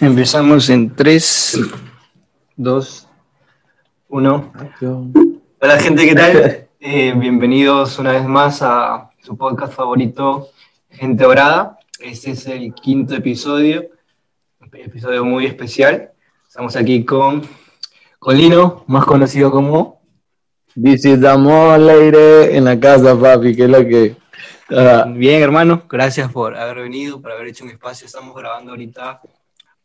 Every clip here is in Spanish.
Empezamos en 3, 2, 1. Hola gente, ¿qué tal? Eh, bienvenidos una vez más a su podcast favorito, Gente Dorada. Este es el quinto episodio, un episodio muy especial. Estamos aquí con, con Lino, más conocido como... Is the lady en la casa, papi, que es lo que... Bien, hermano, gracias por haber venido, por haber hecho un espacio. Estamos grabando ahorita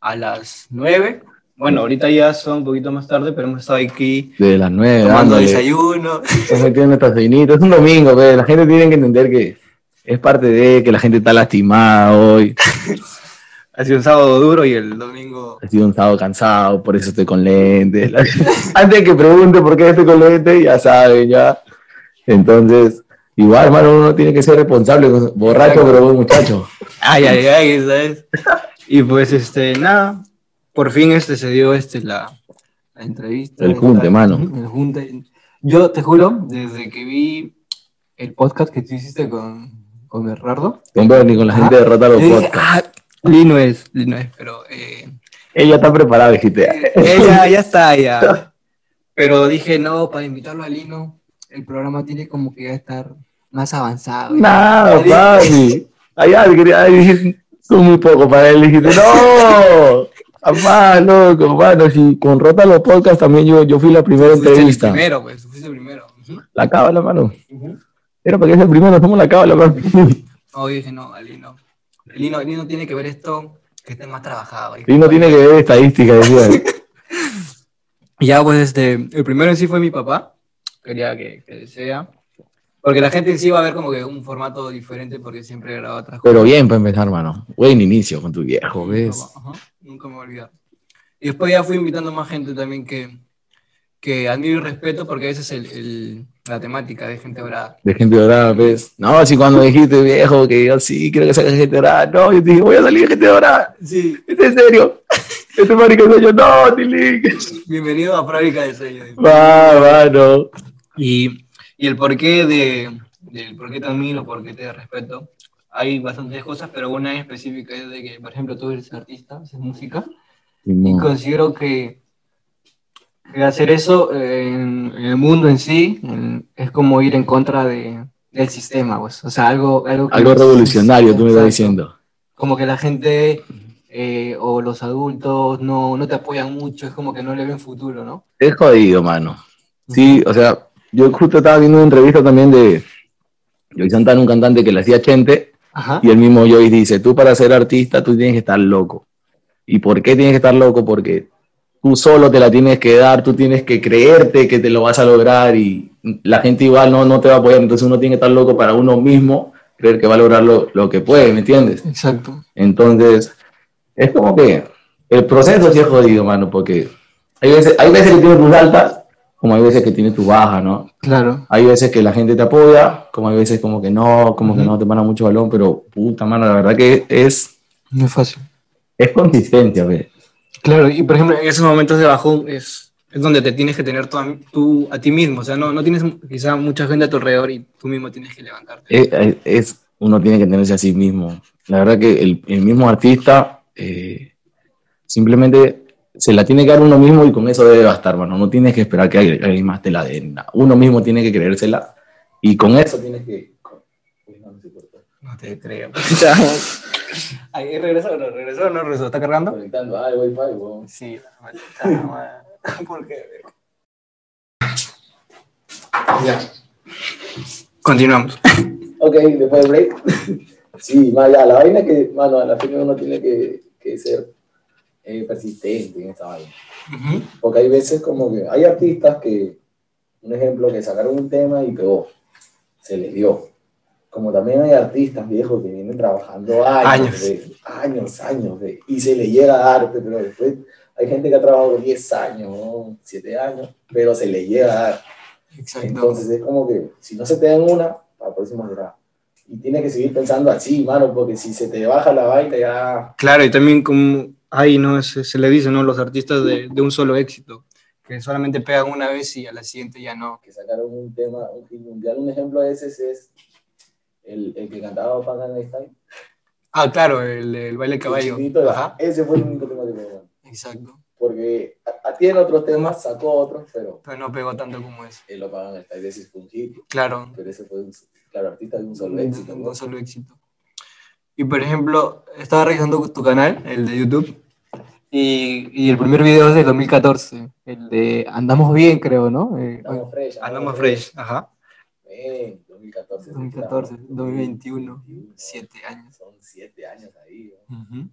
a las 9. Bueno, ahorita ya son un poquito más tarde, pero hemos estado aquí de las 9, tomando desayuno. Estamos metiendo nuestras. Es un domingo, pero la gente tiene que entender que es parte de que la gente está lastimada hoy. Ha sido un sábado duro y el domingo. Ha sido un sábado cansado, por eso estoy con lentes. Antes de que pregunte por qué estoy con lentes, ya saben, ya. Entonces, igual, hermano, uno tiene que ser responsable, borracho, pero buen muchacho. Ay, ay, ay, ¿sabes? Y pues, este, nada, por fin este se dio este, la, la entrevista. El junte, mano. El junte. Yo te juro, desde que vi el podcast que tú hiciste con, con Bernardo. Con Bernie, con la gente de Rota los Podcasts. Ah, Lino es, Lino es, pero... Eh, ella está preparada, dijiste. Ella ya está, ya. Pero dije, no, para invitarlo a Lino, el programa tiene como que ya estar más avanzado. Nada, papi. Allá quería decir, son muy poco para él. Dijiste, no, más loco, mano. Si con Rota los podcasts también yo, yo fui la primera entrevista. El primero, pues, fuiste el primero. La cábala, mano. Era para que sea el primero, somos la cábala, papi. No, yo dije, no, Lino. Lino, Lino tiene que ver esto que esté más trabajado. Lino tiene que ver estadística, decía. ya, pues, este, el primero en sí fue mi papá. Quería que, que sea. Porque la gente en sí va a ver como que un formato diferente porque siempre graba otras cosas. Pero bien para empezar, hermano. Buen inicio con tu viejo, ¿ves? Ajá, nunca me voy a olvidar. Y después ya fui invitando más gente también que, que admiro y respeto porque a veces el, el, la temática de gente dorada. De gente dorada, ¿ves? No, así cuando dijiste, viejo, que yo sí quiero que salga gente dorada. No, yo te dije, voy a salir de gente dorada. Sí. ¿Es en serio? Este fábrica de sueño, no, Tilín. Bienvenido a Fábrica de Sueños. Va, mano. Y, y el porqué de, del por qué te admiro, por qué te respeto, hay bastantes cosas, pero una en específica es de que, por ejemplo, tú eres artista, haces música, y considero que, que hacer eso en, en, el mundo en sí en, es como ir en contra de, del sistema, pues. o sea, algo... Algo, algo revolucionario, tú me estás diciendo. Como que la gente eh, o los adultos no, no te apoyan mucho, es como que no le ven futuro, ¿no? Es jodido, mano. Sí, o sea, yo justo estaba viendo una entrevista también de Joy Santana, un cantante que le hacía Chente, Ajá. y el mismo Joy dice, tú para ser artista tú tienes que estar loco. ¿Y por qué tienes que estar loco? Porque tú solo te la tienes que dar, tú tienes que creerte que te lo vas a lograr y la gente igual no, no te va a apoyar, entonces uno tiene que estar loco para uno mismo, creer que va a lograr lo, lo que puede, ¿me entiendes? Exacto. Entonces, es como que el proceso sí es jodido, mano, porque hay veces, hay veces que tienes tus altas, como hay veces que tienes tu baja, ¿no? Claro. Hay veces que la gente te apoya, como hay veces como que no, como uh -huh. que no te para mucho balón, pero puta, mano, la verdad que es... No es fácil. Es consistencia, ¿ves? Claro, y por ejemplo, en esos momentos de bajón es, es donde te tienes que tener tú a, tú a ti mismo, o sea, no, no tienes quizá mucha gente a tu alrededor y tú mismo tienes que levantarte. Es, es uno tiene que tenerse a sí mismo. La verdad que el, el mismo artista eh, simplemente se la tiene que dar uno mismo y con eso debe bastar, bueno, no tienes que esperar que alguien más te la dé. Uno mismo tiene que creérsela y con eso tienes que... No te creo. Ahí regresó, no regresó, no regresó. ¿Está cargando? Conectando, ah, el wifi, weón. Sí, ¿por qué? Ya. Continuamos. Ok, después del break. Sí, ya, la vaina es que, mano, a la fin uno tiene que, que ser eh, persistente en esa vaina. Uh -huh. Porque hay veces como que hay artistas que, un ejemplo, que sacaron un tema y pegó, se les dio. Como también hay artistas viejos que vienen trabajando años, Años. de- años, años, de- y se les llega a dar, pero después hay gente que ha trabajado 10 años, ¿no? 7 años, pero se les llega a dar. Exacto. Entonces es como que si no se te dan una, para la próxima será. Y tienes que seguir pensando así, mano, porque si se te baja la vaina ya... Claro, y también como ahí no se, se le dice, ¿no? Los artistas de, de un solo éxito, que solamente pegan una vez y a la siguiente ya no. que sacaron un tema, un hit mundial. Un ejemplo de ese es el, el que cantaba Pagan Style. Ah, claro, el, el baile de caballo. El Ajá. Ese fue el único tema que hermano. Exacto. Porque a- a- tiene otros temas, sacó otros, pero Pero no pegó tanto como ese. él lo pagan el Tide fue un hit, Claro. pero ese fue un, claro, artista de un solo Un- éxito. un ¿no? solo éxito. Y por ejemplo, estaba revisando tu canal, el de YouTube, y, y el primer video es del 2014, el de Andamos Bien, creo, ¿no? Eh, Andamos fresh. Andamos Fresh, ajá. Ven, 2014. 2014, estamos, 2021, siete años. Son siete años ahí. ¿no? Ujú.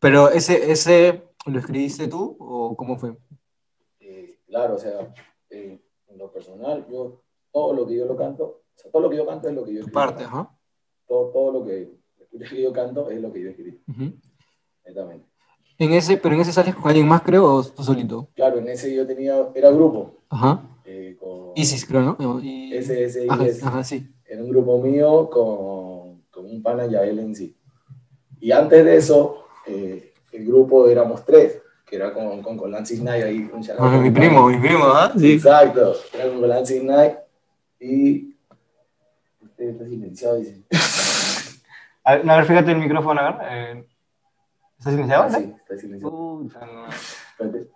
Pero ese, ese, ¿lo escribiste tú o cómo fue? Eh, claro, o sea, eh, en lo personal, yo, todo lo que yo lo canto, o sea, todo lo que yo canto es lo que yo Tu parte, ajá. Todo, todo lo que que yo canto es lo que yo escribo, Ujú. netamente. En ese, pero en ese sales con alguien más, creo, o tú solito. Claro, en ese yo tenía, era grupo, Ajá. eh, con Isis, creo, ¿no? Y- ese, ese, Ajá, ese. ajá, sí. Era un grupo mío con, con un pana Yael en sí. Y antes de eso, eh, el grupo éramos tres, que era con, con, con Lance Knight ahí. Un Bueno, mi primo, mi primo, ¿ah? Sí. Exacto, era con Lance Knight y... Usted está silenciado, dice. A ver, a ver, fíjate el micrófono, a ver. eh, ¿Está silenciado? Ah, no? sí, está silenciado. Puta, no. Espérate.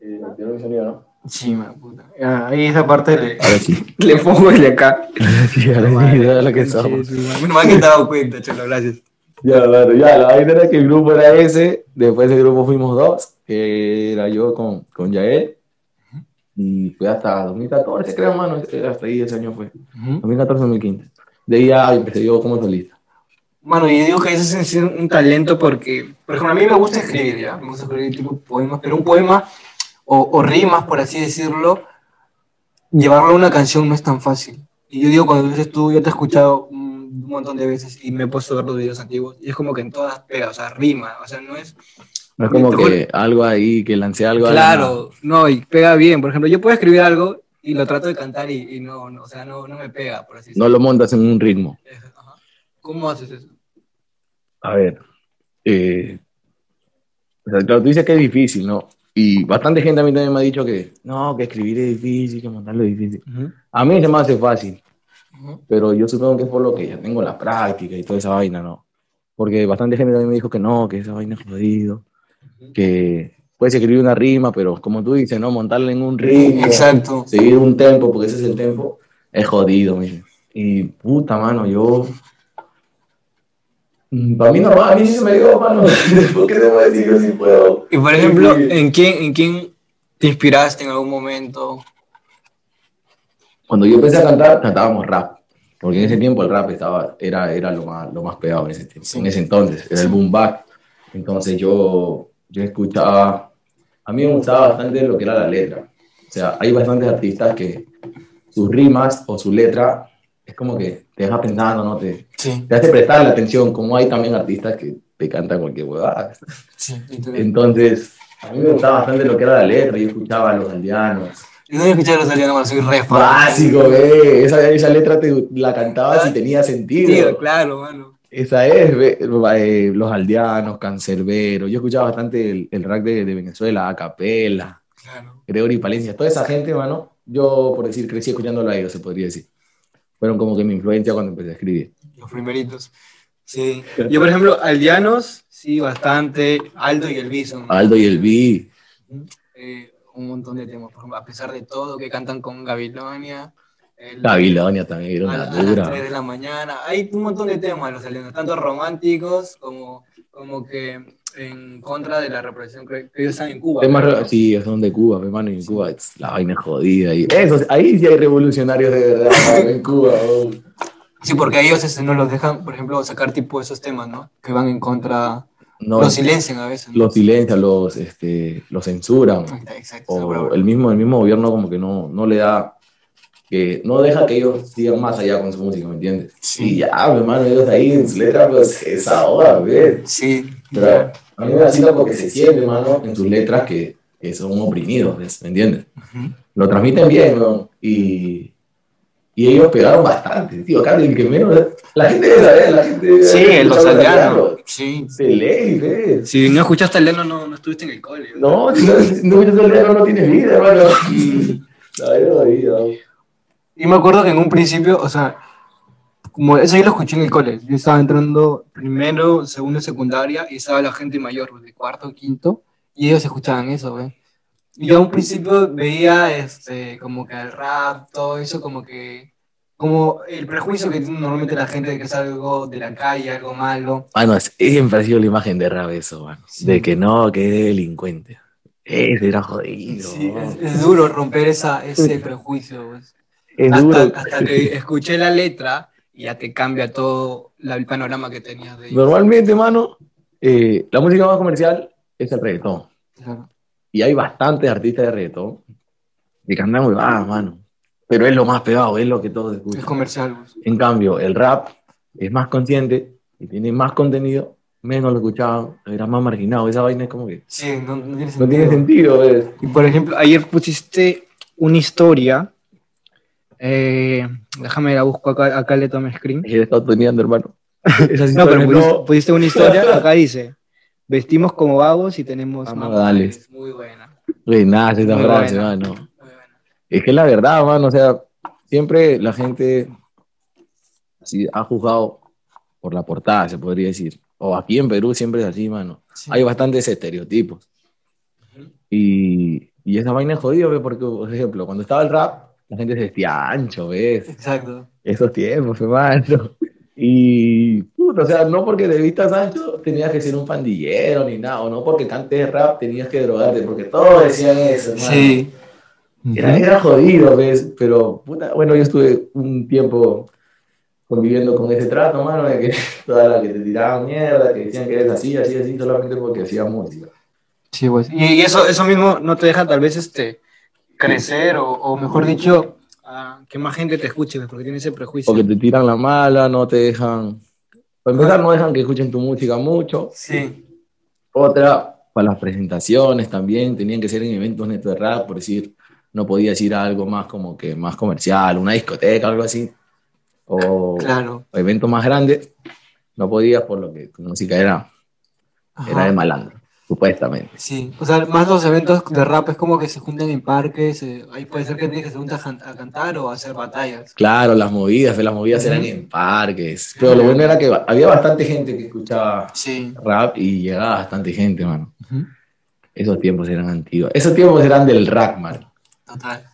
Eh, mi sonido, ¿no? Sí, me puta. Ah, Ahí esa parte le, Ahora sí. le pongo el de acá. Sí, ahora sí, lo que somos. Sí, sí, Menos mal que te dado cuenta, cholo, gracias. Ya, bueno, ya, la vaina era que el grupo era ese, después del grupo fuimos dos, que era yo con, con Yael, y fue hasta 2014, creo, mano, ese- hasta ahí ese año fue, 2014-2015. De ahí ya empecé yo como solista. Mano, yo digo que ese es un, talento porque, por ejemplo, a mí me gusta escribir, ¿ya? Me gusta escribir tipo poemas, pero un poema o, o rimas, por así decirlo, llevarlo a una canción no es tan fácil. Y yo digo, cuando dices tú, yo te he escuchado un, montón de veces y me he puesto a ver los videos antiguos y es como que en todas pega, o sea, rima, o sea, no es... No es como que algo ahí, que lancé algo a la nada. Claro, no, y pega bien. Por ejemplo, yo puedo escribir algo y lo trato de cantar y, y no, no, o sea, no, no me pega, por así No lo montas en un ritmo. decirlo. Ajá. ¿Cómo haces eso? A ver, eh, o sea, claro, tú dices que es difícil, ¿no? Y bastante gente a mí también me ha dicho que no, que escribir es difícil, que montarlo es difícil. A mí se me hace fácil, Ujú. pero yo supongo que es por lo que ya tengo la práctica y toda esa vaina, ¿no? Porque bastante gente también me dijo que no, que esa vaina es jodido, que puedes escribir una rima, pero como tú dices, ¿no? Montarla en un ritmo, Exacto. seguir un tempo, porque ese es el tempo, es jodido, dicen. Y puta, mano, yo... Para mí normal, a mí sí se me dio, mano. ¿Por qué te voy a decir yo sí puedo? Y por ejemplo, Sí. ¿en quién, ¿en quién te inspiraste en algún momento? Cuando yo empecé a cantar, cantábamos rap. Porque en ese tiempo el rap estaba, era, era lo, más, lo más pegado en ese, tiempo, Sí. en ese entonces, era el boom bap. Entonces yo, yo escuchaba, a mí me gustaba bastante lo que era la letra. O sea, hay bastantes artistas que sus rimas o su letra es como que te deja pensando, ¿no? Te, Sí, te hace prestar la atención, como hay también artistas que te cantan cualquier huevada. sí. Entonces, a mí me gustaba bastante lo que era la letra, yo escuchaba a los aldeanos. Yo no he escuchado los mano, soy re fan. Básico, ve. Esa, esa letra te la cantabas y tenía sentido. Tío, claro, mano. Esa es, eh, Los Aldeanos, Cancerbero. Yo escuchaba bastante el, el de, de Venezuela, Acapela, Claro. Gregory Palencia. Toda esa gente, mano, yo, por decir, crecí escuchándolo a ellos, se podría decir. Fueron como que mi influencia cuando empecé a escribir. Los primeritos. Sí. Yo, por ejemplo, aldeanos, sí, bastante. Aldo y el Bison. Aldo y el B. Eh, un montón de temas, por ejemplo, a pesar de todo, que cantan con Gabilonia. el- Babilonia también era a, las dura. 3 de la mañana. Hay un montón de temas los aldeanos, tanto románticos como, como que en contra de la represión que, que ellos están en Cuba. Sí, son de Cuba, mi hermano, en Cuba es la vaina jodida. Y eso, ahí sí hay revolucionarios de verdad, en Cuba. oh. Sí, porque a ellos este, no los dejan, por ejemplo, sacar tipo esos temas, ¿no? Que van en contra, No, los silencian a veces. ¿no? los silencian, los, este, los censuran. Exacto, O el mismo, el mismo gobierno como que no, no le da, que no deja que ellos sigan más allá con su música, ¿me entiendes? Sí. Y ya, mi hermano, ellos ahí en su letra, pues esa hora, ¿ves? Sí, Pero a mí me vacila porque se siente, hermano, en sus letras que, que son oprimidos, ¿ves? ¿me entiendes? Ujú. Lo transmiten bien, ¿no? Y, y ellos pegaron bastante, tío. Acá el que menos. La gente debe saber, la gente. debe Sí, los aldeanos. Sí. Se lee, ¿ves? Si no escuchaste aldeano, no, no estuviste en el cole. No, si no, si no escuchas aldeano, no tienes vida, hermano. La verdad, vida. ¿no? Y me acuerdo que en un principio, o sea, como eso yo lo escuché en el cole. Yo estaba entrando primero, segundo, secundaria y estaba la gente mayor, de cuarto, quinto, Y ellos escuchaban eso, güey. Yo a un principio veía este, como que el rap, todo eso, como que. Como el prejuicio que tiene normalmente la gente de que es algo de la calle, algo malo. Bueno, es, siempre ha sido la imagen de rap eso, mano. De que no, que es delincuente. Ese era jodido. Sí, es, es duro romper esa, ese prejuicio, pues. Es hasta, duro. hasta que escuché la letra y ya te cambia todo la- el panorama que tenías de. Normalmente, mano, eh, la música más comercial es el reggaetón. Claro. Y hay bastantes artistas de reggaetón que cantan muy bajas, mano. Pero es lo más pegado, es lo que todos Es escuchan. comercial, pues. En cambio, el rap es más consciente y tiene más contenido, menos lo escuchaban, era más marginado. Esa vaina es como que Sí, no, no tiene no sentido. tiene sentido, ¿ves? Y por ejemplo, ayer pusiste una historia. eh, déjame la busco acá, acá le tomé screen. Es estado tuneando, hermano. No, pero pusiste, no- pusiste una historia, acá dice, vestimos como vagos y tenemos dale. modales". Muy buena. Güey, nada, esa Muy frase, buena. mano. Muy buena. Es que es la verdad, mano. O sea, siempre la gente así, ha juzgado por la portada, se podría decir. O aquí en Perú siempre es así, mano. Sí. Hay bastantes estereotipos. Y, y esa vaina es jodido, ¿ves? Porque, por ejemplo, cuando estaba el rap, la gente se vestía ancho, ¿ves? Exacto. Esos tiempos, hermano. Y, puta, o sea, no porque te vistas ancho tenías que ser un pandillero ni nada, o no porque cantes rap tenías que drogarte, porque todos decían eso, hermano. Sí. Era, era jodido, ¿ves? Pero, puta, bueno, yo estuve un tiempo conviviendo con ese trato, mano, de que toda la que te tiraban mierda, que decían que eres así, así, así, solamente porque hacía música. Sí, pues. Y, y eso, eso mismo no te deja tal vez este, crecer o, o mejor dicho, que más gente te escuche, pues, porque tiene ese prejuicio. Porque te tiran la mala, no te dejan... Para empezar, no dejan que escuchen tu música mucho. Sí. Otra, para las presentaciones también, tenían que ser en eventos neto de rap, por decir, no podías ir a algo más como que más comercial, una discoteca, algo así. O Claro. o eventos más grandes, no podías por lo que tu música era, Ajá. era de malandro, supuestamente. Sí, o sea, más los eventos de rap es como que se juntan en parques, eh, ahí puede ser que tienes que se juntan a, can- a cantar o a hacer batallas. Claro, las movidas, las movidas eran en parques, pero lo bueno era que había bastante gente que escuchaba Sí. rap y llegaba bastante gente, mano. Esos tiempos eran antiguos. Esos tiempos eran del rap, mano. Total.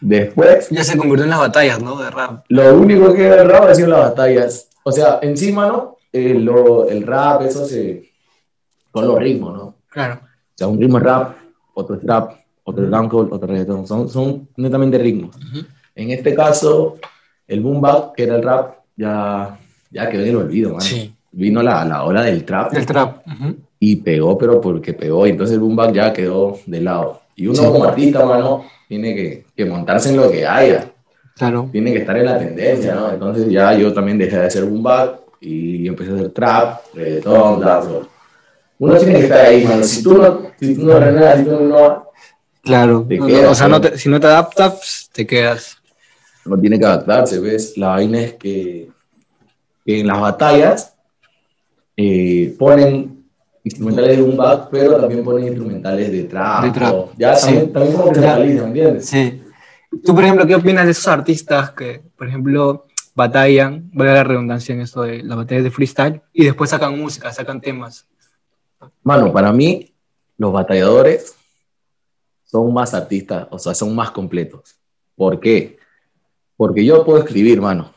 Después, Ya se convirtió en las batallas, ¿no? De rap. lo único que era el rap ha sido las batallas. O sea, encima, ¿no? Eh, lo- el rap, eso se... Son los ritmos, ¿no? Claro. O sea, un ritmo es rap, otro es trap, otro es dancehall, otro es reggaeton. Son, son netamente ritmos. En este caso, el boom bap, que era el rap, ya, ya quedó en el olvido, man. Sí. Vino la, la ola del trap Del trap. Ujú. y pegó, pero porque pegó. Y entonces el boom bap ya quedó de lado. Y uno Sí. como artista, mano, tiene que, que montarse en lo que haya. Claro. Tiene que estar en la tendencia, ¿no? Entonces ya yo también dejé de hacer boom bap y empecé a hacer trap, reggaeton, dancehall. Uno tiene que estar ahí, mano. Si tú no, si tú no renuevas, si tú no Claro. Te quedas, o sea, ¿no? te- si no te adaptas, te quedas. no tiene que adaptarse, ¿ves? La vaina es que, que en las batallas eh, ponen instrumentales de boom bap, pero también ponen instrumentales de trap. De trap, Ya sí. también, también como que se Ya. analiza, ¿me entiendes? Sí. Tú, por ejemplo, ¿qué opinas de esos artistas que, por ejemplo, batallan, valga la redundancia en esto de las batallas de freestyle, y después sacan música, sacan temas? Mano, para mí, los batalladores son más artistas, o sea, son más completos. ¿Por qué? Porque yo puedo escribir, mano.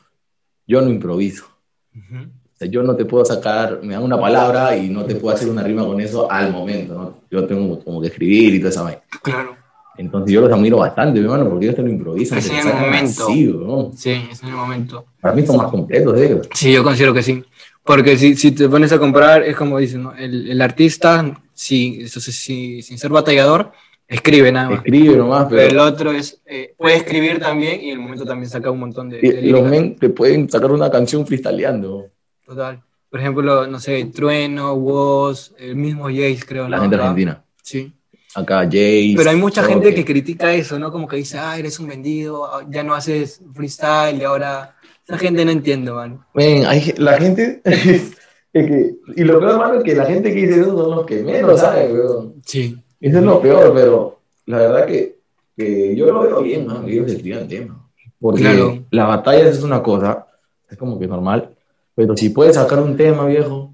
Yo no improviso. O sea, yo no te puedo sacar, me dan una palabra y no te puedo hacer una rima con eso al momento, ¿no? Yo tengo como que escribir y toda esa vaina. Claro. Entonces yo los admiro bastante, mi hermano, porque ellos te lo improvisan. Lo en el momento. así, ¿no? Sí, es en el momento. Para mí son más completos ellos. Sí, yo considero que sí. Porque si, si te pones a comparar, es como dicen, ¿no? el, el artista, si, si- sin ser batallador, escribe nada más. Escribe nomás, Pero el pero otro es, eh, puede escribir también y en el momento también saca un montón de, de los men te pueden sacar una canción freestyleando. Total. Por ejemplo, no sé, Trueno, Woz, el mismo Jace, creo. La ¿no? gente argentina. Sí. Acá Jace. Pero hay mucha gente que critica eso, ¿no? Como que dice, ah, eres un vendido, ya no haces freestyle y ahora... Esa gente no entiende, man. Hay la gente. es que, y lo peor, hermano, es que la gente que dice eso son los que menos saben, weón. Sí. Eso es lo peor, pero la verdad que, que yo lo veo bien, man, que ellos escriban temas. Porque Claro. la batalla es una cosa, es como que normal, pero si puedes sacar un tema, viejo,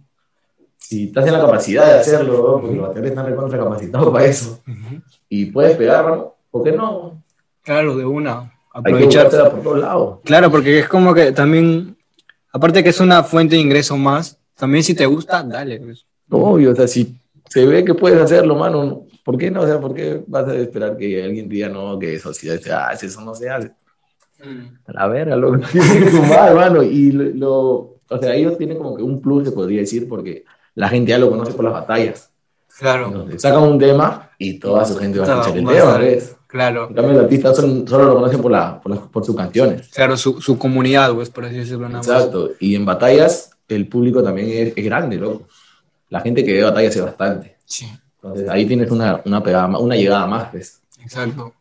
si estás en la capacidad de hacerlo, porque los bateadores están recontra capacitados para eso, y puedes pegar, ¿por qué no? Claro, de una. Aprovechar por todos lados. Claro, porque es como que también, aparte que es una fuente de ingreso más, también si te gusta, dale. Pues. Obvio, o sea, si se ve que puedes hacerlo, mano, ¿por qué no? O sea, ¿por qué vas a esperar que alguien diga no, que eso sí se hace, eso no se hace? Mm. A la verga, lo que sumar, mano. Y lo, o sea, ellos tienen como que un plus, se podría decir, porque la gente ya lo conoce por las batallas. Claro. sacan un tema y toda su gente va a escuchar el tema, ¿ves? Claro. En cambio, el artista solo, lo conocen por, la, por, por, sus canciones. Claro, su, su comunidad, pues, por así decirlo. Exacto. Y en batallas, el público también es, es, grande, loco. La gente que ve batallas es bastante. Sí. Entonces, ahí tienes una, una, pegada, una llegada más, ¿ves? Exacto.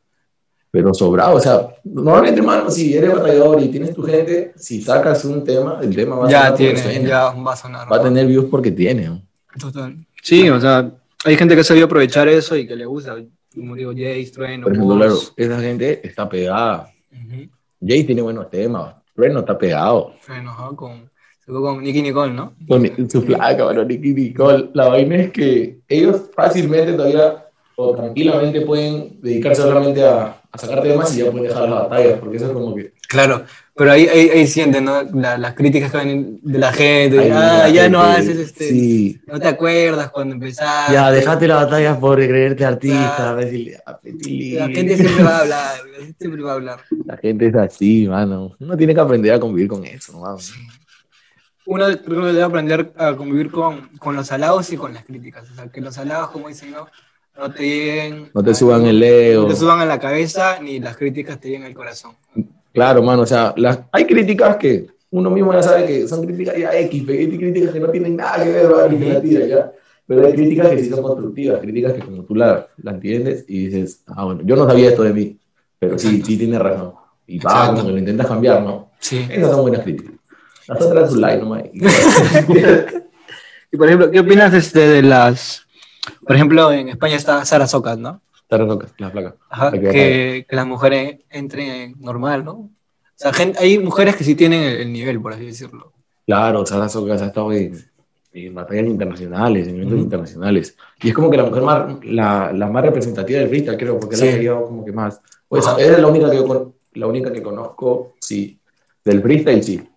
Pero sobrado, o sea, normalmente, hermano, si eres batallador y tienes tu gente, si sacas un tema, el tema va a ya Tiene, ya va a sonar. Va a tener views porque tiene. Total. Sí, o sea, hay gente que sabido aprovechar eso y que le gusta como digo, Jace, Trueno. Por ejemplo, claro, esa gente está pegada. Uh Jace tiene buenos temas, Trueno está pegado. Trueno, con, con Nicky Nicole, ¿no? Con su placa, bueno, Nicky Nicole. La vaina es que ellos fácilmente todavía o tranquilamente pueden dedicarse solamente a, a sacar temas y ya pueden dejar las batallas, porque eso es como que... Claro, pero ahí, ahí, ahí sienten, ¿no? las críticas que vienen de la gente. ah, ya no haces este. Sí. No te acuerdas cuando empezaste. Ya, dejate la batalla por creerte artista. la gente siempre va a hablar. Siempre va a hablar. La gente es así, mano. Uno tiene que aprender a convivir con eso, mano. Uno creo que debe aprender a convivir con, con los halagos y con las críticas. O sea, que los halagos, como dicen, no, no te lleguen. No te suban el ego. No te suban a la cabeza, ni las críticas te lleguen al corazón. Claro, mano, o sea, las, hay críticas que uno mismo ya sabe que son críticas ya X, pero hay críticas que no tienen nada que ver, con la tira, ¿ya? Pero hay críticas que sí son constructivas, críticas que como tú la, la, entiendes y dices, ah, bueno, yo no sabía esto de mí, pero sí, sí tiene razón. Y va, como lo intentas cambiar, ¿no? Sí. Esas son buenas críticas. Las otras un like nomás. y por ejemplo, ¿qué opinas este, de las... Por ejemplo, en España está Sara Socas, ¿no? La. Ajá, que, que, las mujeres entren normal, ¿no? O sea, gente, hay mujeres que sí tienen el, nivel, por así decirlo. Claro, Sara Socas ha estado en, en batallas internacionales, en eventos internacionales. Y es como que la mujer más, la, la más representativa del freestyle, creo, porque sí. la ha llevado como que más. Pues es la única, que la única que conozco, sí, del freestyle, sí.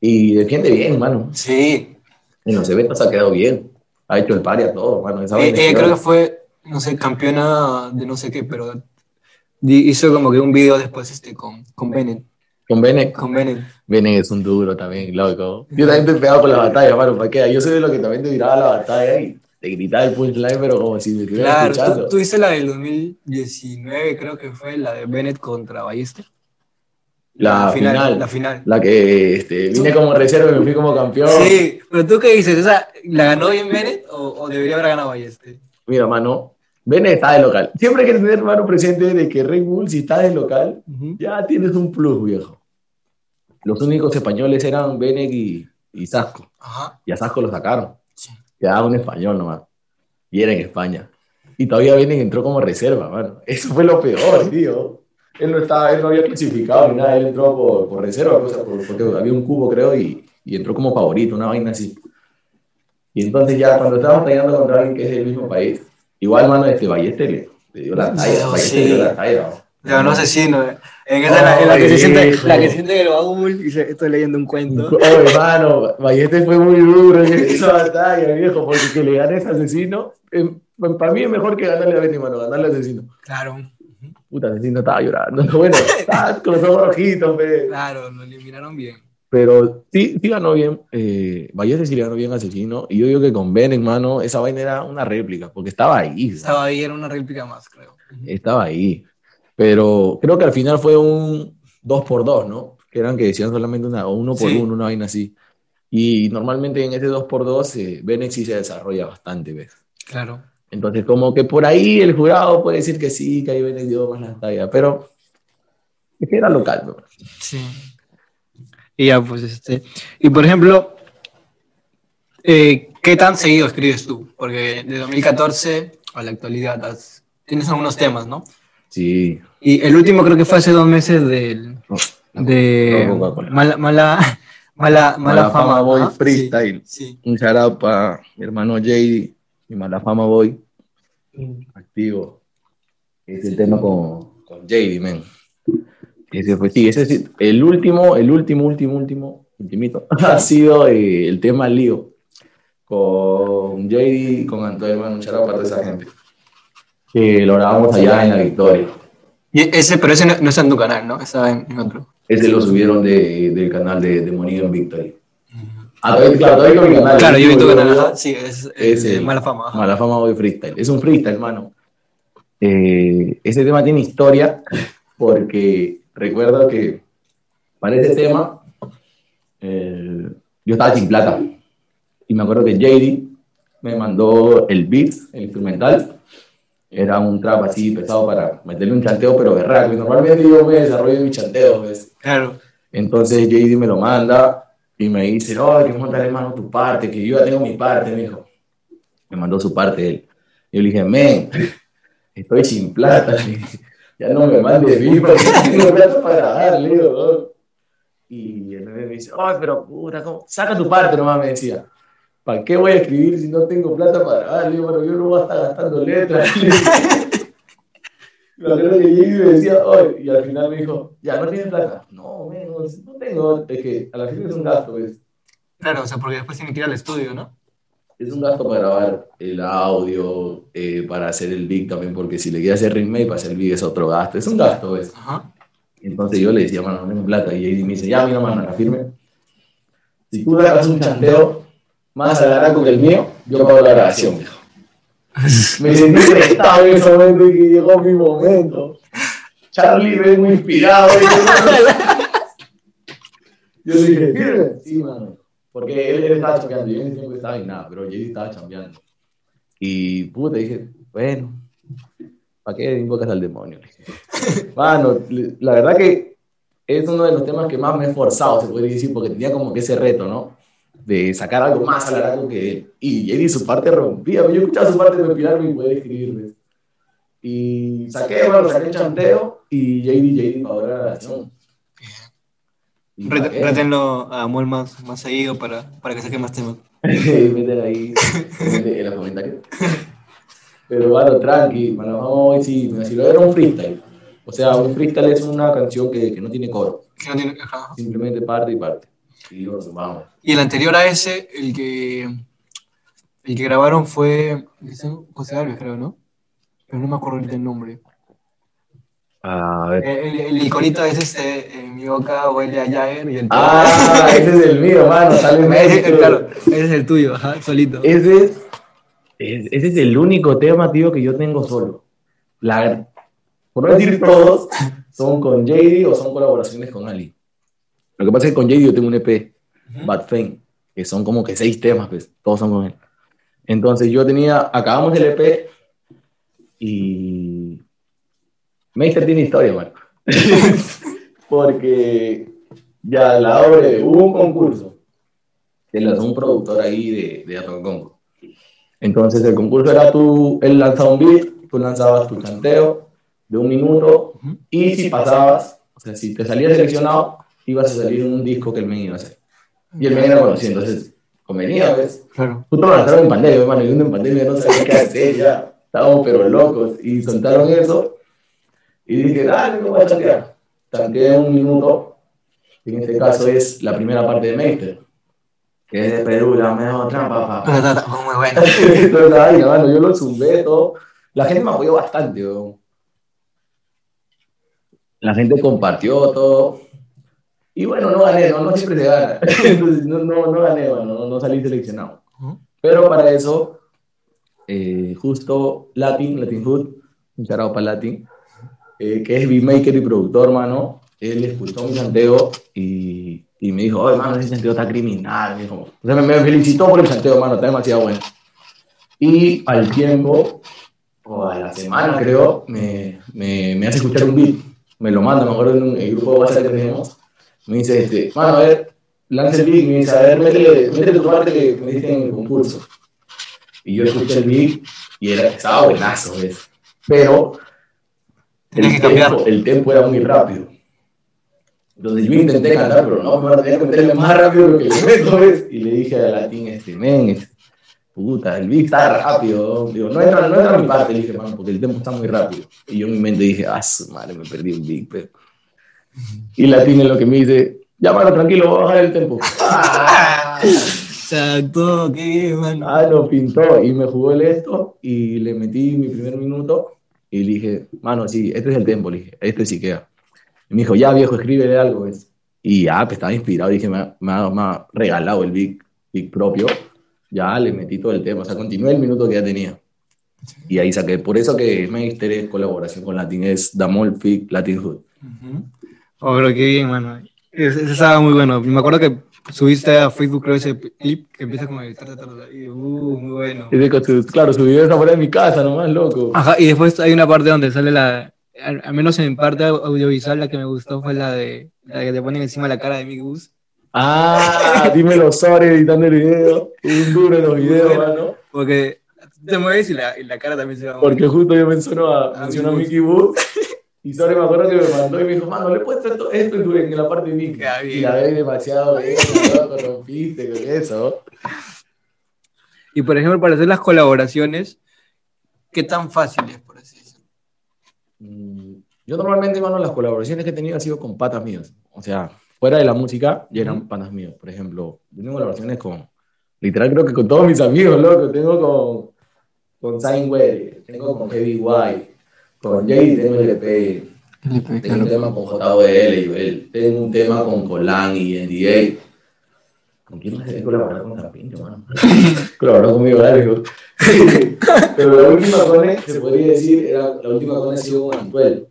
Y defiende bien, mano. Sí. En los eventos ha quedado bien. Ha hecho el pari a todo, mano. Esa eh, eh, creo que fue no sé, campeona de no sé qué, pero hizo como que un video después este, con, con Bennett. ¿Con Bennett? Con Bennett. Bennett es un duro también, loco. Yo también te pegaba con la batalla, mano, ¿para qué? Yo soy de lo que también te miraba la batalla y te gritaba el punchline, pero como si me estuviera claro, escuchando. Tú, tú hice la del 2019, creo que fue, la de Bennett contra Ballester. La, la final, final, La final. La que este, vine como reserva y me fui como campeón. Sí, pero tú qué dices, o sea, ¿la ganó bien Bennett o, o debería haber ganado Ballester? Mira, mano, Bennett está de local. Siempre hay que tener, hermano, presente de que Red Bull, si está de local, ya tienes un plus, viejo. Los únicos españoles eran Bennett y, y Sasco. Y a Sasco lo sacaron. Sí. Quedaba un español nomás. Y era en España. Y todavía Bennett entró como reserva, mano. Eso fue lo peor, tío. Él no, estaba, él no había clasificado ni nada, él entró por, por reserva, porque había un cubo, creo, y, y entró como favorito, una vaina así. Y entonces ya cuando estábamos peleando contra alguien que es del mismo país, Igual, mano, este Balleste le, dio la talla. Balleste le dio la talla. Ya, no asesino. Eh. En esa la, la, que se siente, la que siente el baúl y se, estoy leyendo un cuento. Oh, hermano, Balleste fue muy duro en esa batalla, viejo, porque que le gane ese asesino, eh, para mí es mejor que ganarle a Benny, mano, ganarle al asesino. Claro. Puta, asesino estaba llorando. Bueno, estaba con los ojos rojitos, pe. Claro, lo eliminaron bien. Pero sí, sí ganó bien. Eh, Vallese sí le ganó bien a Asesino. Y yo digo que con Ben, hermano, esa vaina era una réplica, porque estaba ahí. Estaba ahí, era una réplica más, creo. Estaba ahí. Pero creo que al final fue un 2 por 2 ¿no? Que eran que decían solamente una, uno por uno, una vaina así. Y normalmente en ese 2 por 2 eh, sí se desarrolla bastante, ¿ves? Claro. Entonces, como que por ahí el jurado puede decir que sí, que ahí Bennett dio más la talla, pero es que era local, ¿no? Sí. Y ya, pues, este. Y por ejemplo, eh, ¿qué tan seguido escribes tú? Porque de 2014 a la actualidad tienes algunos temas, ¿no? Sí. Y el último creo que fue hace dos meses del, de mala, mala, Mala, mala, fama, Boy Freestyle. Un shout para mi hermano JD y Mala Fama Boy. Activo. Es el tema con, con JD, men. Ese fue, sí, ese es el último, el último, último, último, ultimito, ha sido eh, el tema Lío. Con JD, con Antonio, un shout para toda esa gente. Que lo grabamos allá en La Victoria. Y ese, pero ese no, está en tu canal, ¿no? Está en, otro. Ese lo subieron de, del canal de, de Monigo en Victory. Ah, claro, todavía mi canal. Claro, yo vi tu canal, sí, es, es, Mala Fama. Mala Fama hoy freestyle. Es un freestyle, hermano. Eh, ese tema tiene historia porque recuerdo que para ese tema eh, yo estaba sin plata y me acuerdo que JD me mandó el beat, el instrumental, era un trap así pesado para meterle un chanteo, pero berraco. Y normalmente yo me desarrollo mi chanteo, ¿ves? Claro. Entonces JD me lo manda y me dice, oh, que montar hermano tu parte, que yo ya tengo mi parte, me dijo. Me mandó su parte él. Yo le dije, men, estoy sin plata. Ya no me mandes mi porque tengo plata para darle, Y él me dice, oh, pero puta, ¿cómo? saca tu parte nomás, me decía. ¿para qué voy a escribir si no tengo plata para darle? Bueno, yo no voy a estar gastando letras. La verdad que llegué y me decía, y al final me dijo, ya, ¿no tienes plata? No, menos, no tengo, es que a la final es un gasto, ¿ves? Claro, o sea, porque después tiene que ir al estudio, ¿no? Es un gasto para grabar el audio, eh, para hacer el beat también, porque si le quieres hacer remake para hacer el es otro gasto, es un gasto. Ajá. Entonces yo le decía, mano, no tengo plata, y él me dice, ya, mira, mano, la firme. Si tú hagas un chanteo, más alaraco que el mío, yo pago la grabación, Me sentí prestado en ese momento y que llegó mi momento. Charlie vengo inspirado. yo dije, ¿firme? Sí, mano. Porque él, estaba chambeando, yo en ese estaba en nada, pero Jay estaba chambeando. Y puta, dije, bueno, ¿para qué invocas al demonio? Mano, la verdad que es uno de los temas que más me he esforzado, se puede decir, porque tenía como que ese reto, ¿no? de sacar algo más largo que él. Y JD su parte rompía, yo escuchaba su parte de respirar y poder escribir. Y saqué, bueno, saqué chanteo y JD, JD para la relación. Retenlo a Amor más, más seguido para, para que saque más temas. Meter ahí en los comentarios. Pero bueno, tranqui, bueno, vamos sí, si lo era un freestyle. O sea, un freestyle es una canción que, que no tiene coro. Que no tiene, Simplemente parte y parte. Y el anterior a ese, el que, el que grabaron fue José Alves, creo, ¿no? Pero no me acuerdo el nombre. A ver. El, el, iconito es este, en mi boca huele a Jagger y el Ah, ese es el mío, mano, sale ese, claro, ese es el tuyo, ajá, solito. Ese es, ese es el único tema, tío, que yo tengo solo. La, por no decir todos, son con JD o son colaboraciones con Ali. Lo que pasa es que con JD yo tengo un EP, Bad Fame, que son como que seis temas, pues, todos son con él. Entonces yo tenía, acabamos el EP y Meister tiene historia, Marco. Porque ya la obra, hubo un concurso, que lanzó un productor ahí de, de Congo. Entonces el concurso era tú, él lanzaba un beat, tú lanzabas tu chanteo de un minuto y si pasabas, o sea, si te salías seleccionado, ibas a salir en un disco que el men iba a hacer. Y el men era conocido, entonces convenía, ¿ves? Claro. Justo lo lanzaron en pandemia, hermano, y uno en pandemia no sabía qué hacer, ya estábamos pero locos. Y soltaron eso, y dije, dale, ¿cómo voy a chantear? Chanteé un minuto, y en este caso es la primera parte de Meister. Que es de Perú, la mejor trampa, papá. Muy bueno. Entonces, ay, yo lo zumbé todo. La gente me apoyó bastante, ¿no? La gente compartió todo. Y bueno, no gané, no, no siempre se gana. Entonces, no, no, no gané, bueno, no, salí seleccionado. Pero para eso, eh, justo Latin, Latin Food, un charado para Latin, eh, que es beatmaker y productor, mano, él escuchó mi chanteo y, y me dijo, oh, hermano, ese chanteo está criminal. Me, dijo. O sea, me, felicitó por el chanteo, hermano, está demasiado bueno. Y al tiempo, o a la semana creo, me, me, me hace escuchar un beat. Me lo manda, me acuerdo en el grupo de WhatsApp que tenemos me dice, este, mano, a ver, lance el beat, me dice, a ver, métele, métele tu parte que me diste en el concurso. Y yo escuché el beat y era, estaba buenazo, ¿ves? Pero el, que tiempo, el tiempo era muy rápido. Entonces yo intenté cantar, pero no, me tenía que meterle más rápido lo que meto, ¿ves? Y le dije a Latín, este, men, puta, el beat está rápido. Digo, no entra, no entra mi parte, le dije, man, porque el tempo está muy rápido. Y yo en mi mente dije, ah, su madre, me perdí un beat, pero... Y Latín es lo que me dice, ya, mano, tranquilo, voy a bajar el tempo. Exacto, qué bien, mano. Ah, lo pintó y me jugó el esto y le metí mi primer minuto y le dije, mano, sí, este es el tempo, le dije, este sí queda. Y me dijo, ya viejo, escríbele algo. ¿ves? Y ya, pues estaba inspirado, dije, me ha, me ha, me ha regalado el beat, beat propio. Ya le metí todo el tema, o sea, continué el minuto que ya tenía. Y ahí saqué, por eso que Meister es colaboración con Latin, es Damol Fit Latin Hood. Oh, pero qué bien, mano. Ese estaba muy bueno. Me acuerdo que subiste a Facebook, creo, ese clip que empieza como a gritar y uh, muy bueno. Y de, su, claro, su video está fuera de mi casa, nomás, loco. Ajá, y después hay una parte donde sale la, al, al menos en parte audiovisual, la que me gustó fue la de la que te ponen encima la cara de Mickey Goose. Ah, dímelo, sorry, editando el video. Un duro en los videos, mano. Porque te mueves y la, y la cara también se va a Porque justo yo menciono a, menciono a Mickey Wood. Y Sorry me acuerdo que me mandó y me dijo, mano, le he puesto esto, esto en, tu- en la parte de Mickey. Y la ves demasiado bien, loco, rompiste con eso. Y por ejemplo, para hacer las colaboraciones, ¿qué tan fácil es, por así decirlo? Mm, Yo normalmente, mano, las colaboraciones que he tenido han sido con patas mías. O sea, fuera de la música, ya eran patas míos. Por ejemplo, yo tengo colaboraciones con, literal, creo que con todos mis amigos, loco. Tengo con, con Sign tengo con Heavy White, con Jay tengo LP, tengo un tema con JBL y tengo un tema con Colan y NDA. ¿Con quién más he colaborado con Campinto, mano? Colaboró conmigo, algo. Pero la última con él, se podría decir, era, la última con él ha sido con Antuel.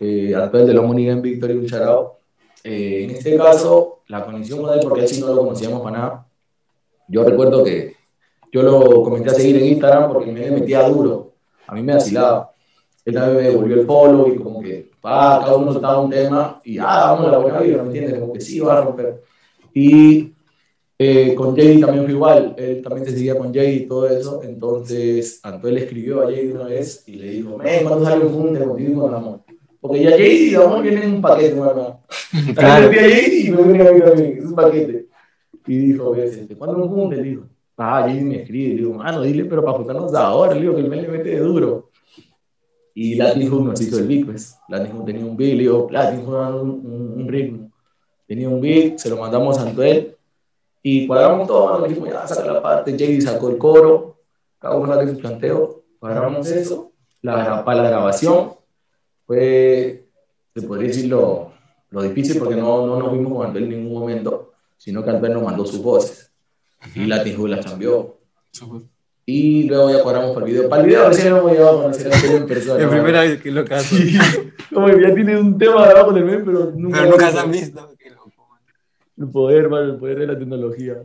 Eh, Antuel de Lomo en Victory un charao. Eh, en este caso, la conexión con él, porque él sí no lo conocíamos para nada. Yo recuerdo que yo lo comencé a seguir en Instagram porque me metía duro. A mí me vacilaba. Él también me devolvió el follow y como que, pa, cada uno soltaba un tema y, ah, vamos a la buena vibra, ¿me entiendes? Como que sí, va a romper. Y eh, con Jay también fue igual, él también se seguía con Jay y todo eso, entonces Antoel le escribió a Jay una vez y le dijo, men, ¿cuándo sale un junte contigo con amor? Porque ya Jay y Amor vienen en un paquete, hermano. Claro. a Jay y me viene a mí también, es un paquete. Y dijo, este, ¿cuándo un junte? Le dijo, ah, Jay me escribe, le digo, mano, dile, pero para juntarnos ahora, le digo que el men le mete de duro. Y Latin nos hizo el beat, pues. Latin tenía un beat, le digo, Latin un, un, un ritmo. Tenía un beat, se lo mandamos a Antoel y cuadramos todo, nos dijimos, ya, saca la parte, Jay sacó el coro, cada uno sacó su planteo, cuadramos eso, la, para la grabación fue, se podría decir, lo, lo difícil porque no, no nos vimos con en ningún momento, sino que Antoel nos mandó sus voces y Latin las cambió. Y luego ya cuadramos para el video. Para el video recién hemos llegado a conocer a en persona. La ¿no? primera vez que lo caso. Como que ya tiene un tema grabado con el men, pero nunca, Pero nunca se han visto. Qué loco, man. El poder, mano, el poder de la tecnología.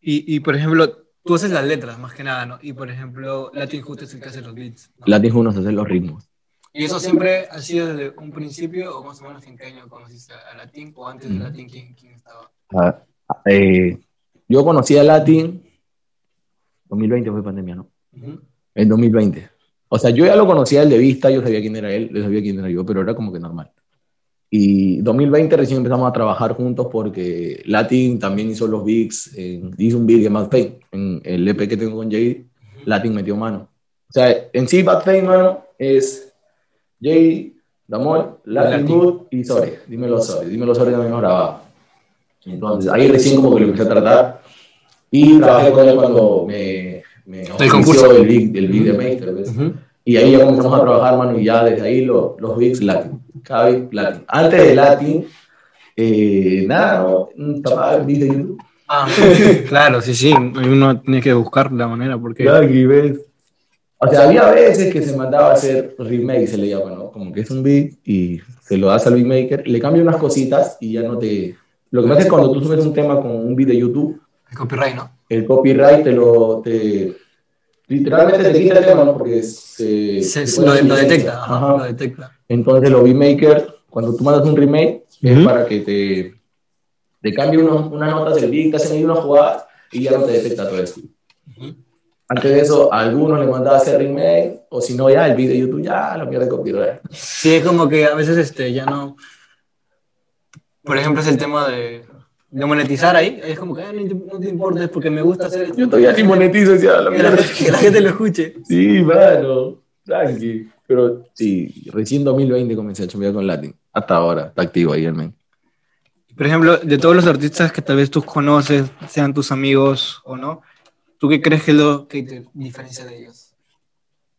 Y, y por ejemplo, tú haces las letras más que nada, ¿no? Y por ejemplo, Latin Hood es el que hace los beats. ¿no? Latin Hood nos hace los ritmos. ¿Y eso siempre ha sido desde un principio o más o menos en qué año conociste a Latin o antes de Latin quién, quién estaba? Ah, eh, yo conocí a Latin, 2020 fue pandemia, ¿no? Ujú. En 2020. O sea, yo ya lo conocía él de vista, yo sabía quién era él, yo sabía quién era yo, pero era como que normal. Y 2020 recién empezamos a trabajar juntos porque Latin también hizo los beats, en- hizo un beat de Mad Pain, en el EP que tengo con Jay, Latin metió mano. O sea, en sí Bad Pain, mano, es Jay, Damol, Latin. Good y Sorry. Dímelo Sorry, dímelo Sorry también lo grababa. Entonces, ahí recién como que lo empecé a tratar. Y trabajé con él cuando me, me Del concurso. el beat, el beat de Meister, ¿ves? Y ahí ya comenzamos a trabajar, mano, y ya desde ahí lo- los beats Latin. Cada beat Latin. Antes de Latin, eh, nada, ¿no? Un tapaba el beat de YouTube. Ah, claro, sí, sí. Uno tiene que buscar la manera porque. Claro, y ves. O sea, había veces que se mandaba a hacer remake, se le llama, ¿no? Como que es un beat y se lo das al beatmaker, le cambia unas cositas y ya no te... Lo que pasa es que cuando tú subes un tema con un beat de YouTube, El copyright, ¿no? el copyright te lo... Te, literalmente te quita el tema, ¿no? Porque se... Se- se lo, detecta. ajá. Lo detecta. Entonces los beatmakers, cuando tú mandas un remake, es para que te, te cambie unos, unas notas del beat, te hacen ahí unas jugadas y ya no te detecta todo esto. Antes de eso, a algunos les mandaba hacer remake, o si no, ya el video de YouTube, ya lo pierde copyright. Sí, es como que a veces este, ya no. por ejemplo, es el tema de, de monetizar ahí. Es como que ah, no, te, no, te, importa, es porque me gusta hacer esto. Yo todavía ni monetizo, ya, la mierda. Que la gente lo escuche. Sí, mano, tranqui. Pero sí, recién 2020 comencé a chambear con Latin. Hasta ahora, está activo ahí el men. Por ejemplo, de todos los artistas que tal vez tú conoces, sean tus amigos o no, ¿tú qué crees que es lo que te diferencia de ellos?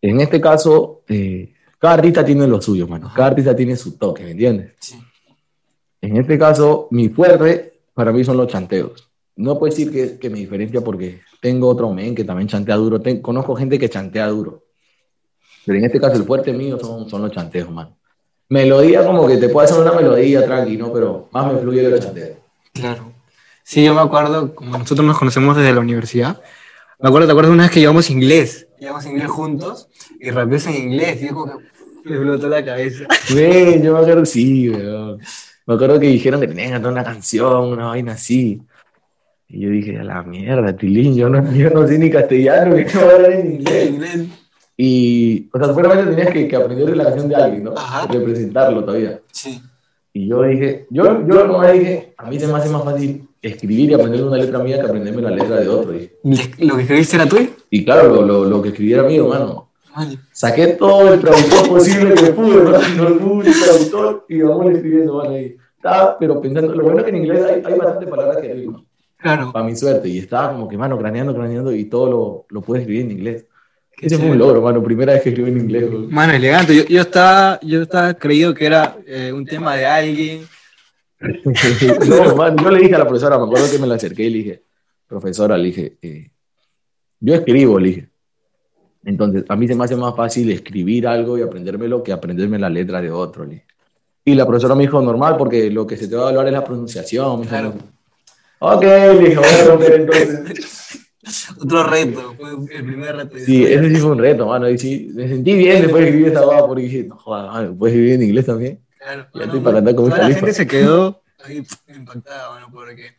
En este caso, eh, cada artista tiene lo suyo, mano. Cada artista tiene su toque, ¿me entiendes? Sí. En este caso, mi fuerte para mí son los chanteos. No puedo decir que, que me diferencia porque tengo otro men que también chantea duro. Ten, conozco gente que chantea duro. Pero en este caso, el fuerte mío son, son los chanteos, mano. Melodía, como que te puede hacer una melodía tranqui, ¿no? Pero más me fluye los chanteos. Claro. Sí, yo me acuerdo, como nosotros nos conocemos desde la universidad, me acuerdo, ¿te acuerdas una vez que llevamos inglés? Llevamos inglés juntos y rapeamos en inglés. Y yo como que me explotó la cabeza. Güey, yo me acuerdo, sí, weón. Me acuerdo que dijeron que tenían que cantar una canción, una vaina así. Y yo dije, a la mierda, Tilín, yo no, yo no sé ni castellano, que no hablar en inglés. inglés. Y, o sea, seguramente tenías que, que aprender de la canción de alguien, ¿no? Ajá. Representarlo todavía. Sí. Y yo dije, yo, yo nomás dije, a mí se me hace más fácil escribir y aprender una letra mía que aprenderme la letra de otro. Dije. ¿Lo que escribiste era tuyo? Y claro, lo, lo, lo que escribí era mío, mano. Vale. Saqué todo el traductor posible que pude, ¿no? No pude el traductor y vamos escribiendo, vale. Ahí. Estaba, pero pensando, lo bueno es que en inglés hay, hay bastantes palabras que rima. Claro. Para mi suerte. Y estaba como que, mano, craneando, craneando y todo lo, lo pude escribir en inglés. Ese fue un logro, mano. Primera vez que escribí en inglés. Bro. Mano, elegante. Yo, yo, estaba, yo estaba creído que era eh, un tema de alguien. no, man, yo le dije a la profesora, me acuerdo que me la acerqué y le dije, profesora, le dije, eh, yo escribo, le dije. Entonces, a mí se me hace más fácil escribir algo y aprendérmelo que aprenderme la letra de otro. Le. Y la profesora me dijo, normal, porque lo que se te va a evaluar es la pronunciación. Me Claro. dijo, ok, le dije, romper entonces. Otro reto, fue el primer reto. Sí, ese sí fue un reto, mano. Y sí, me sentí bien después de escribir esa guapa porque dije, no jodas, mano, ¿puedes escribir en inglés también? Claro. Ya estoy para cantar como toda la gente se quedó ahí impactada, bueno, porque,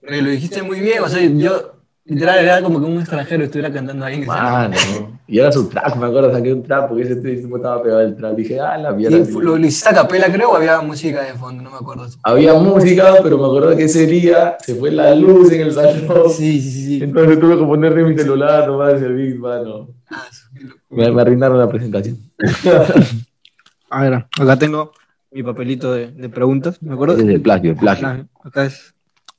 porque lo dijiste muy bien. O sea, yo literal era como que un extranjero estuviera cantando ahí Mano, y era su trap, me acuerdo, saqué un trap porque ese tipo estaba pegado al trap. Dije, ah, la mierda. ¿Lo, lo hiciste a capela, creo, o había música de fondo? No me acuerdo. Había música, pero me acuerdo que ese día se fue la luz en el salón. Sí, sí, sí. Entonces tuve que ponerle mi celular nomás ese beat, mano. Ah. Me, me arruinaron la presentación. A ver, acá tengo mi papelito de, de preguntas, ¿me acuerdo? Es el plagio, el plagio. Acá es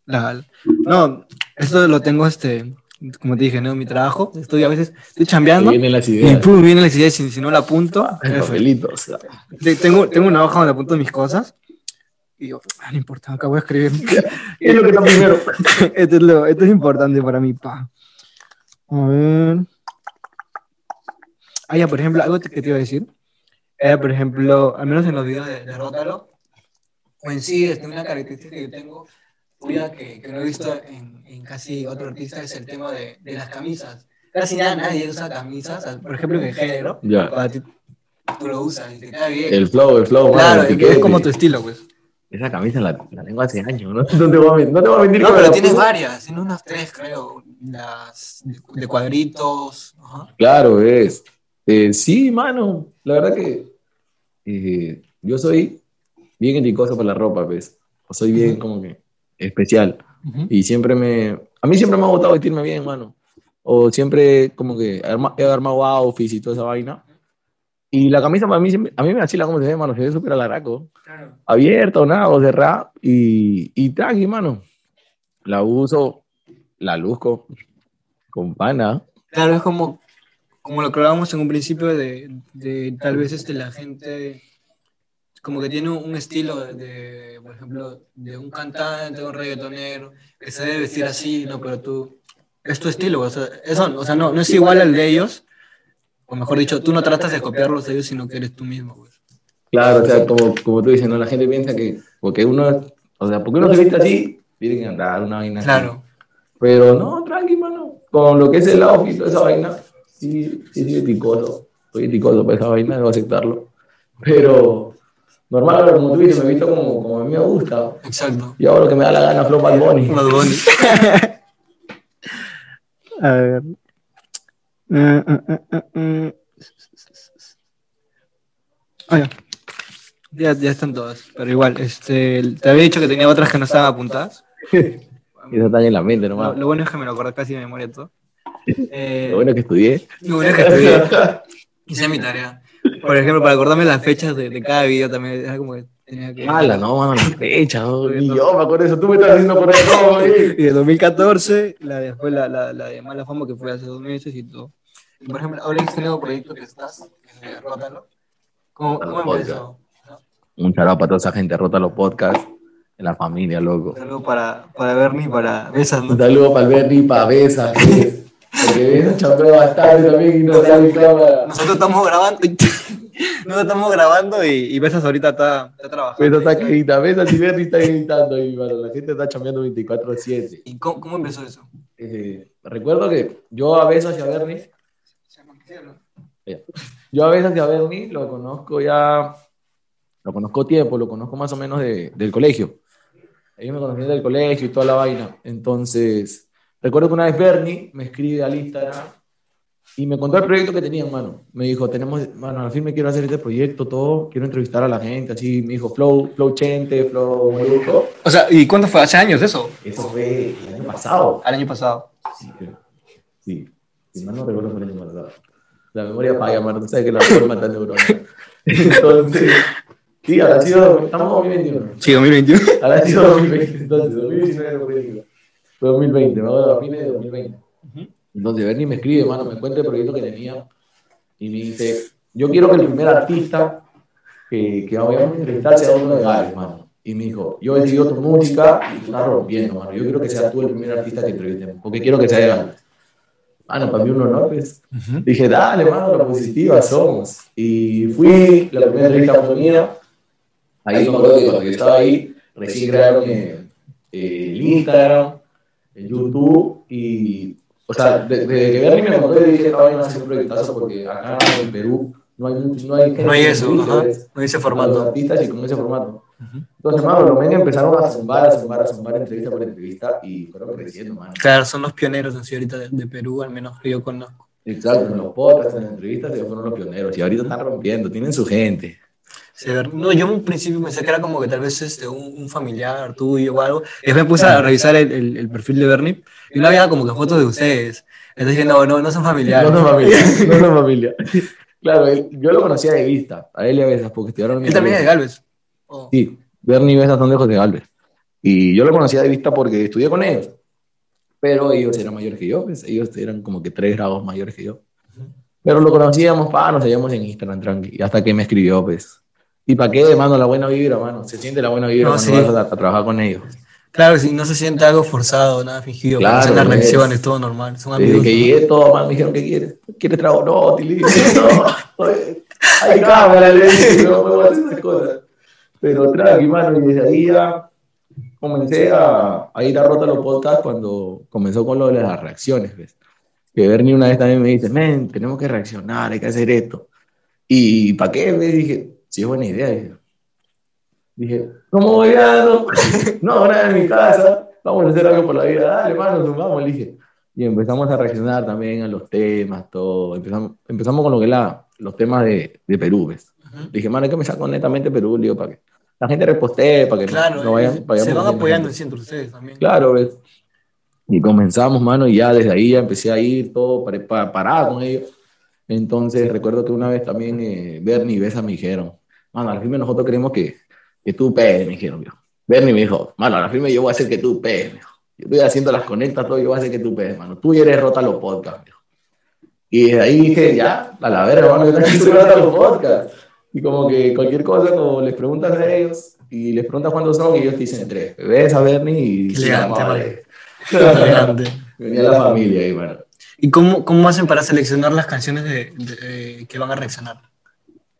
la, la- No, esto lo tengo, este, como te dije, ¿no? Mi trabajo. Estoy a veces, estoy chambeando vienen las y ideas. pum, vienen las ideas y si no la apunto. El F. papelito, o sea. Te- Tengo, tengo una hoja donde apunto mis cosas. Y yo, ah, no importa, acá voy a escribir. ¿Qué es lo que está primero? esto, es lo, esto es importante para mí, pa. A ver. Ah, ya, por ejemplo, algo que te iba a decir. Era, por ejemplo, al menos en los videos de, de Rótalo, o en sí, es una característica que yo tengo, que, que no he visto en, en casi otro artista, es el tema de, de las camisas. Casi nada, nadie usa camisas, por ejemplo, en el género. Ya. Ti, tú lo usas y te queda bien. El flow, el flow, claro, el es, como tu estilo, pues. Esa camisa la, la tengo hace años, ¿no? No te voy a, no te voy a mentir No, pero tienes varias, tienes unas tres, creo. Las de- de cuadritos. Ajá. Claro, es. Eh, sí, mano. La verdad que eh, yo soy bien eticoso para la ropa, pues. O soy bien como que especial. Y siempre me... A mí siempre me ha gustado vestirme bien, mano. O siempre como que he armado outfits y toda esa vaina. Y la camisa para mí, siempre- a mí me vacila como se ve, mano. Se ve súper alaraco. Claro. Abierto, nada, o cerrada. Y, y tranqui, mano. La uso, la luzco con pana. Claro, es como, como lo que hablábamos en un principio de, de tal vez este, la gente como que tiene un estilo de, por ejemplo, de un cantante, un reggaetonero, que se debe vestir así, no, pero tú, es tu estilo, o sea, eso, o sea no, no es igual al de ellos, o mejor dicho, tú no tratas de copiarlos de ellos, sino que eres tú mismo, pues. Claro, o sea, como, como tú dices, ¿no? La gente piensa que, porque uno, o sea, porque uno se viste así, tiene que andar una vaina así. Claro, Pero no, tranqui, mano. Con lo que es el outfit, esa vaina, sí, sí, sí, eticoso. Soy eticoso para esa vaina, debo aceptarlo. Pero, normal, como tú dices, me he visto como, como a mí me gusta. exacto. Y hago lo que me da la gana, Flow Bad Bunny. Bad Bunny. A ver. Eh, eh, eh. Ah, ya. Ya, ya están todas, pero igual, este, te había dicho que tenía otras que no estaban apuntadas. Y eso está en la mente nomás. Lo, lo bueno es que me lo acordé casi de memoria todo. Eh, Lo bueno es que estudié. Lo bueno es que estudié. Hice mi tarea. Por ejemplo, para acordarme las fechas de, de cada video también, era como que tenía que... Mala, no, mano, la fecha, no, ni yo me acuerdo eso. Tú me estás diciendo por ahí, no, güey. Y de 2014, la de, después la, la, la de Mala Fama que fue hace dos meses y todo. Y, por ejemplo, ahora este nuevo proyecto que estás, que se Rótalo. ¿Cómo, cómo Podcast. empezó? Un charao para toda esa gente, rota los podcasts, en la familia, loco. Un saludo para, para Bernie, para Besas, ¿no? Un saludo para Bernie, para Besa, que- porque Besa chapea bastante también y no sabe en cámara. Nosotros estamos grabando. Nosotros estamos grabando y, y Besas ahorita está, está trabajando. Besa está quedita, Besa y Bernie está gritando mano. La gente está chambeando 24-7. ¿Y cómo, cómo empezó eso? Eh, recuerdo que yo a Besa y a Bernie Yo a veces a Bernie lo conozco ya, lo conozco tiempo, lo conozco más o menos de- del colegio. Ellos me conocían del colegio y toda la vaina. Entonces, recuerdo que una vez Bernie me escribe al Instagram y me contó el proyecto que tenían, mano. Me dijo, tenemos, mano, al fin me quiero hacer este proyecto, todo, quiero entrevistar a la gente, así. Me dijo, Flow, Flow Chente, Flow Molusco. O sea, ¿y cuánto fue? ¿Hace años eso? Eso fue el año pasado. Al año pasado. Sí. Sí. Si mal no recuerdo fue el año pasado. La memoria falla, mano. Tú sabes que la forma está neurona. Entonces, sí, habrá sido, estamos en 2021. Sí, 2021. Habrá sido 2020. Entonces, 2019 no fue 2021. Fue 2020, me acuerdo, a fines de 2020. Entonces, Bernie me escribe, mano, me cuenta el proyecto que tenía y me dice, yo quiero que el primer artista que, que vayamos a entrevistar sea uno de Gales, mano. Y me dijo, yo he seguido tu música y tú estás rompiendo, mano. Yo quiero que seas tú el primer artista que entrevistemos, porque quiero que sea de Gales. Mano, para mí un honor, pues. Dije, dale, mano, la positiva somos. Y fui, la primera entrevista fue mía. Ahí me acuerdo que cuando yo estaba ahí, recién crearon eh, eh, el Instagram, el YouTube y... O sea, desde que Bernie me contó, le dije, esta vaina ser un proyectazo porque acá en Perú no hay, mucho- no hay, gente No hay eso, ajá. No hay ese a los formato. artistas y con ese formato. Entonces, mano, los men empezaron a zumbar, a zumbar, a zumbar entrevista por entrevista y fueron creciendo, mano. Claro, son los pioneros así ahorita de, de Perú, al menos yo conozco. Exacto, en los podcasts, en las entrevistas, ellos fueron los pioneros y ahorita están rompiendo, tienen su gente. No, yo en un principio pensé que era como que tal vez este, un, un familiar tuyo o algo. Y después me puse a revisar el, el, el perfil de Bernie y no había como que fotos de ustedes. Entonces dije, no, no, no son familiares. No son familia, no son familia. Claro, él- yo lo conocía de vista, a él y a Besas, porque estudiaron en Él también es de Galvez. Oh. Sí, Bernie y Besas son de José Galvez. Y yo lo conocía de vista porque estudié con ellos. Pero ellos eran mayores que yo, pues, ellos eran como que tres grados mayores que yo. Pero lo conocíamos, pa, nos seguíamos en Instagram, tranqui. Y hasta que me escribió, pues. ¿Y para qué, mano? La buena vibra, mano. Se siente la buena vibra No, sí. vas a, a trabajar con ellos. Claro, si no se siente algo forzado, nada fingido, Claro, pues. reacciones, todo normal. Son Desde amigos. que ¿no? llegué, todo, man, me dijeron, ¿qué quieres? ¿Quieres trago? No, dije, no. Hay cámara, le dije, no puedo hacer esas cosas. Pero tranqui, mano, y desde ahí ya comencé a, a ir a rota los podcasts cuando comenzó con lo de las reacciones, ¿ves? Que Bernie una vez también me dice, men, tenemos que reaccionar, hay que hacer esto. ¿Y para qué? Me dije, sí, es buena idea. Dije, dije ¿cómo voy a no? No, ahora en mi casa, vamos a hacer algo por la vida. Dale, mano, sumamos, le dije. Y empezamos a reaccionar también a los temas, todo. Empezamos, empezamos con lo que la, los temas de, de Perú, ¿ves? Ujú. Dije, mano, hay que empezar con netamente Perú, digo, para que la gente repostee, para que no- Claro, no, vayan, eh, vayamos se van apoyando sí, entre ustedes también. Claro, ¿ves? Y comenzamos, mano, y ya desde ahí ya empecé a ir todo para, para, parada con ellos. Entonces, recuerdo que una vez también eh, Bernie y Besa me dijeron, mano, a la firme nosotros queremos que, que tú pegues, me dijeron, viejo. Bernie me dijo, mano, a la firme yo voy a hacer que tú pegues, viejo. Yo estoy haciendo las conectas, todo, yo voy a hacer que tú pegues, mano. Tú eres rota los podcasts, viejo. Y desde ahí dije, ya, a la verga, mano, yo también soy rota los podcasts. Y como que cualquier cosa, como les preguntas a ellos y les preguntas cuántos son, y ellos te dicen tres. Ves a Bernie y madre. Elegante. Venía la familia ahí, mano. ¿Y cómo, cómo hacen para seleccionar las canciones de, de- eh, que van a reaccionar?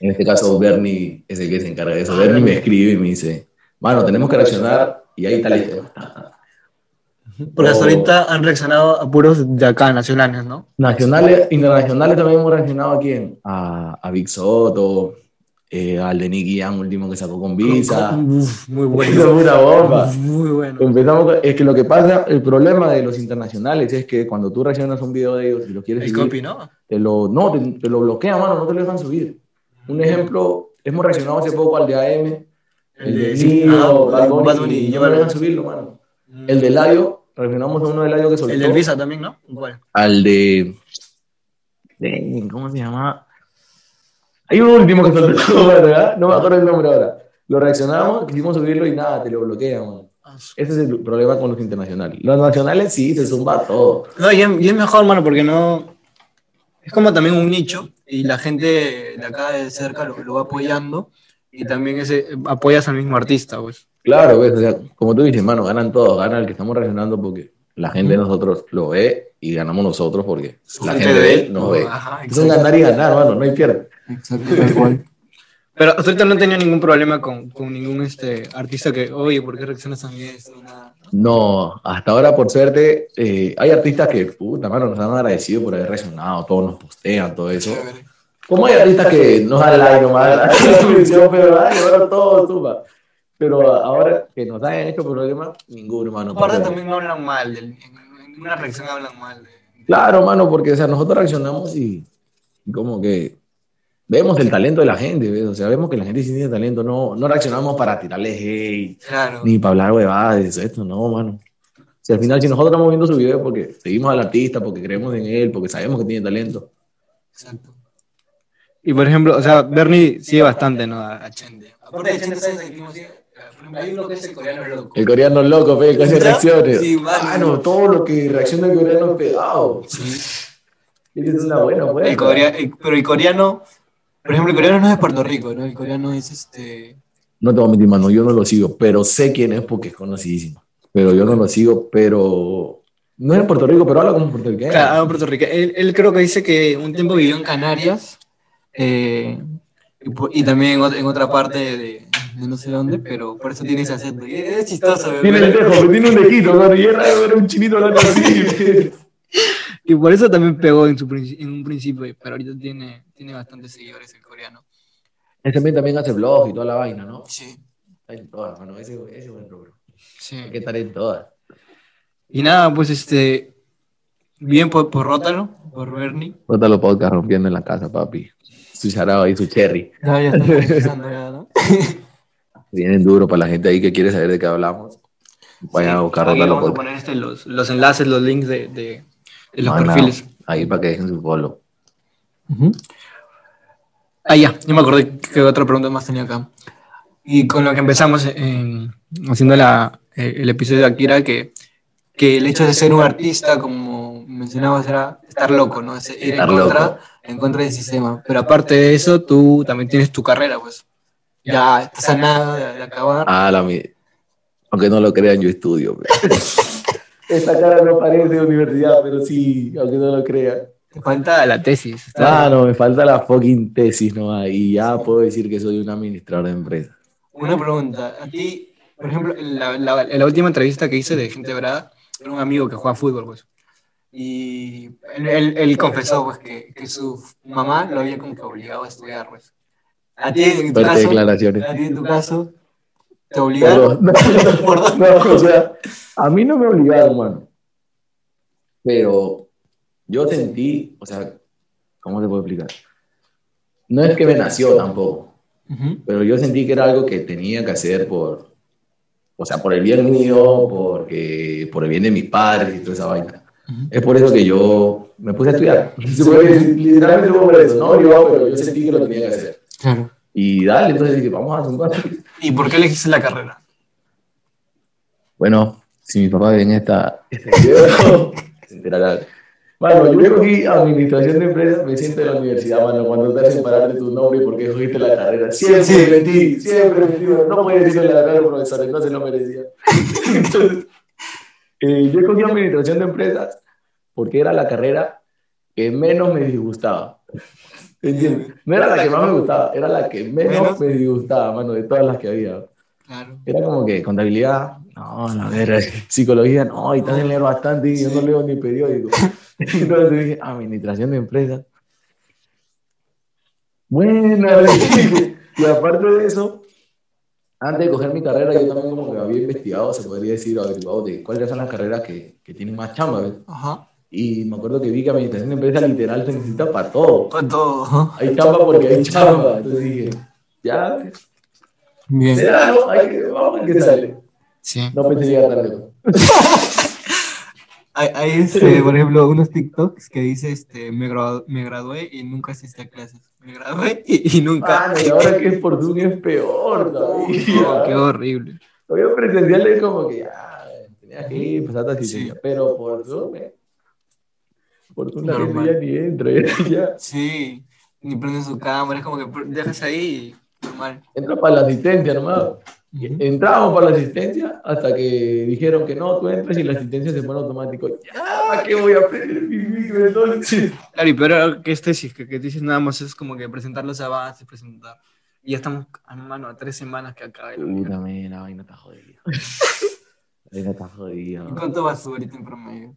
En este caso, Bernie es el que se encarga de eso. Bernie me escribe y me dice, mano, tenemos que reaccionar y ahí está tema. Porque hasta Oh. ahorita han reaccionado a puros de acá, nacionales, ¿no? Nacionales, internacionales también hemos reaccionado a quién? A, a Big Soto, eh, al de Nicky Jam último que sacó con Visa. Uf, muy Eso bueno. una bomba. Muy bueno. Empezamos con- es que lo que pasa, el problema de los internacionales es que cuando tú reaccionas a un video de ellos y lo quieres El subir, copy, ¿no? te lo, no, te, te lo bloquean, mano, no te lo dejan subir. Un ejemplo, hemos reaccionado hace poco al de AM, el de Nino, Bad Bunny, y yo me dejan subirlo, mano. El de Layo, reaccionamos a uno de Layo que soltó. El del Visa también, ¿no? ¿Cuál? Al de... de- ¿Cómo se llama? Hay un último que soltó, ¿verdad? No me acuerdo el nombre ahora. Lo reaccionamos, quisimos subirlo y nada, te lo bloquean, mano. Ese es el problema con los internacionales. Los nacionales sí, se zumba todo. No, y es, y es mejor, mano, porque no. Es como también un nicho y la gente de acá de cerca lo, lo va apoyando y también ese, apoyas al mismo artista, pues. Claro, ves, o sea, como tú dices, mano, ganan todos, gana el que estamos reaccionando porque la gente de nosotros lo ve y ganamos nosotros porque la gente de él nos ve. Ajá, Es un ganar y ganar, mano, no hay pierde. Exacto, tal cual. Pero hasta ahorita no he tenido ningún problema con, con ningún este, artista que, oye, ¿por qué reaccionas a mí? Nada. No, hasta ahora, por suerte, eh, hay artistas que, puta, mano, nos han agradecido por haber reaccionado, todos nos postean, todo eso. Como hay artistas que nos dan like nomás, pero ay, ahora todo. Pero ahora que nos hayan hecho problema, ninguno, hermano. Aparte porque- también no hablan mal, en, en una reacción hablan mal. de- Claro, mano, porque o sea, nosotros reaccionamos y y como que vemos el talento de la gente, ¿ves? O sea, vemos que la gente sí tiene talento, no, no reaccionamos para tirarle hate, Claro. ni para hablar huevadas, esto, no, mano. O sea, al final, si nosotros estamos viendo su video porque seguimos al artista, porque creemos en él, porque sabemos que tiene talento. Exacto. Y por ejemplo, o sea, Bernie sigue bastante, ¿no? A, Chente. Aparte de Chente, ¿sabes hay uno que es el coreano loco. El coreano loco, fe, que hace reacciones. Sí, mano. Mano, todo lo que reacciona el coreano es pegado. Esa es una buena, buena. El corea- el- pero el coreano, por ejemplo, el coreano no es de Puerto Rico, ¿no? El coreano es este. No te voy a mentir, mano, yo no lo sigo, pero sé quién es porque es conocidísimo. Pero yo no lo sigo, pero no es de Puerto Rico, pero habla como puertorriqueño. Claro, Puerto Rico. Él, él creo que dice que un tiempo vivió en Canarias eh, y, también en, ot- en otra parte de, de no sé dónde, pero por eso tiene ese acento. Y es chistoso, Tiene el dejo, tiene un lejito, ¿no? Y raro ver un chinito hablando así. Y por eso también pegó en, su, en un principio, pero ahorita tiene, tiene bastantes seguidores el coreano. Ese también, también hace vlog y toda la vaina, ¿no? Sí, Está en todas, mano. Ese, ese es buen rubro. sí. Hay que estar en todas. Y nada, pues este. Bien por, por Rótalo, por Bernie. Bota los podcasts rompiendo en la casa, papi. Su charao y su cherry. Ya, ya está empezando ya, ¿no? Vienen duro para la gente ahí que quiere saber de qué hablamos. Vayan a buscar Rota los vamos a poner este, los, los enlaces, los links de, de, de los perfiles. Ahí para que dejen su follow. Ah, ya, yo me acordé que otra pregunta más tenía acá. Y con lo que empezamos en- haciendo la, eh, el episodio de Akira, que, que el hecho de ser un artista, como mencionabas, era estar loco, ¿no? Es ir en Estar contra, loco. en contra del sistema. Pero aparte de eso, tú también tienes tu carrera, pues. Ya estás a nada de, de acabar. Ah, la. Aunque no lo crean, yo estudio. pero- Esta cara no parece de universidad, pero sí, aunque no lo crean. Te falta la tesis. está- Claro, me falta la fucking tesis nomás y ya puedo decir que soy un administrador de empresa. Una pregunta. A ti, por ejemplo, en la, la- en la última entrevista que hice de Gente Brada, era un amigo que juega fútbol, pues. Y él, él- él confesó, pues, que, que su mamá lo había como que obligado a estudiar, pues. A ti, en tu caso, declaraciones. a ti, en tu caso, te obligaron. No, ¿Por dónde? no, o sea, a mí no me obligaron, mano. Pero yo sentí, o sea, ¿cómo te puedo explicar? No es que me nació tampoco, Ujú. pero yo sentí que era algo que tenía que hacer por, o sea, por el bien mío, porque, por el bien de mis padres y toda esa vaina. Ujú. Es por eso que yo me puse a estudiar. Decir, Literalmente fue por eso, no obligado, pero yo sentí que lo tenía que hacer. Claro. Y dale, entonces dije, vamos a zumbar. ¿Y por qué elegiste la carrera? Bueno, si mi papá ve en esta, este video, se enterará. Bueno, yo cogí administración de empresas, me siento en la universidad, mano, cuando te hacen parar de tu nombre porque cogiste la carrera. Siempre Sí. metí, siempre metí, no puedes decirle la carrera, profesor, no se lo merecía. Entonces, eh, yo cogí administración de empresas porque era la carrera que menos me disgustaba. ¿Entiendes? No era la que más me gustaba, era la que menos Menos. me disgustaba, mano, de todas las que había. Claro. Era como que contabilidad, no, la verdad, psicología, no, y también leer bastante y yo no leo ni periódico. Entonces dije, administración de empresas. Buena, dije. y aparte de eso, antes de coger mi carrera, yo también como que había investigado, se podría decir, averiguado de cuáles son las carreras que, que tienen más chamba, ¿ves? Ajá. Y me acuerdo que vi que administración de empresas literal se necesita para todo. Con todo. Hay chamba porque hay chamba. Entonces dije, Ya. Bien. Será, ¿no? Hay que, vamos a ver qué sale. Sí. No pensé llegar lejos. Hay, hay, este, por ejemplo, unos TikToks que dice, este, me, gradu- me gradué y nunca asistí a clases. Me gradué y, y nunca... Mano, y ahora que es por Zoom es peor todavía. qué horrible. Todavía presencial es como que ya, tenías que ir, pues hasta Sí. Pero por Zoom, eh. Gente ya ni entra, ya- ya. Sí, ni prenden su cámara, es como que dejas ahí y normal. Entra para la asistencia nomás. Entramos para la asistencia hasta que dijeron que no, tú entras y la asistencia se pone automático. Ya, ¿para qué voy a aprender mi micro entonces? Claro, y peor que es tesis, que, que tesis nada más es como que presentar los avances, presentar. Y ya estamos, hermano, a tres semanas que acabe. la Puta, mierda. me, la vaina está jodida. La vaina está jodida. ¿Y cuánto vas tú ahorita en promedio?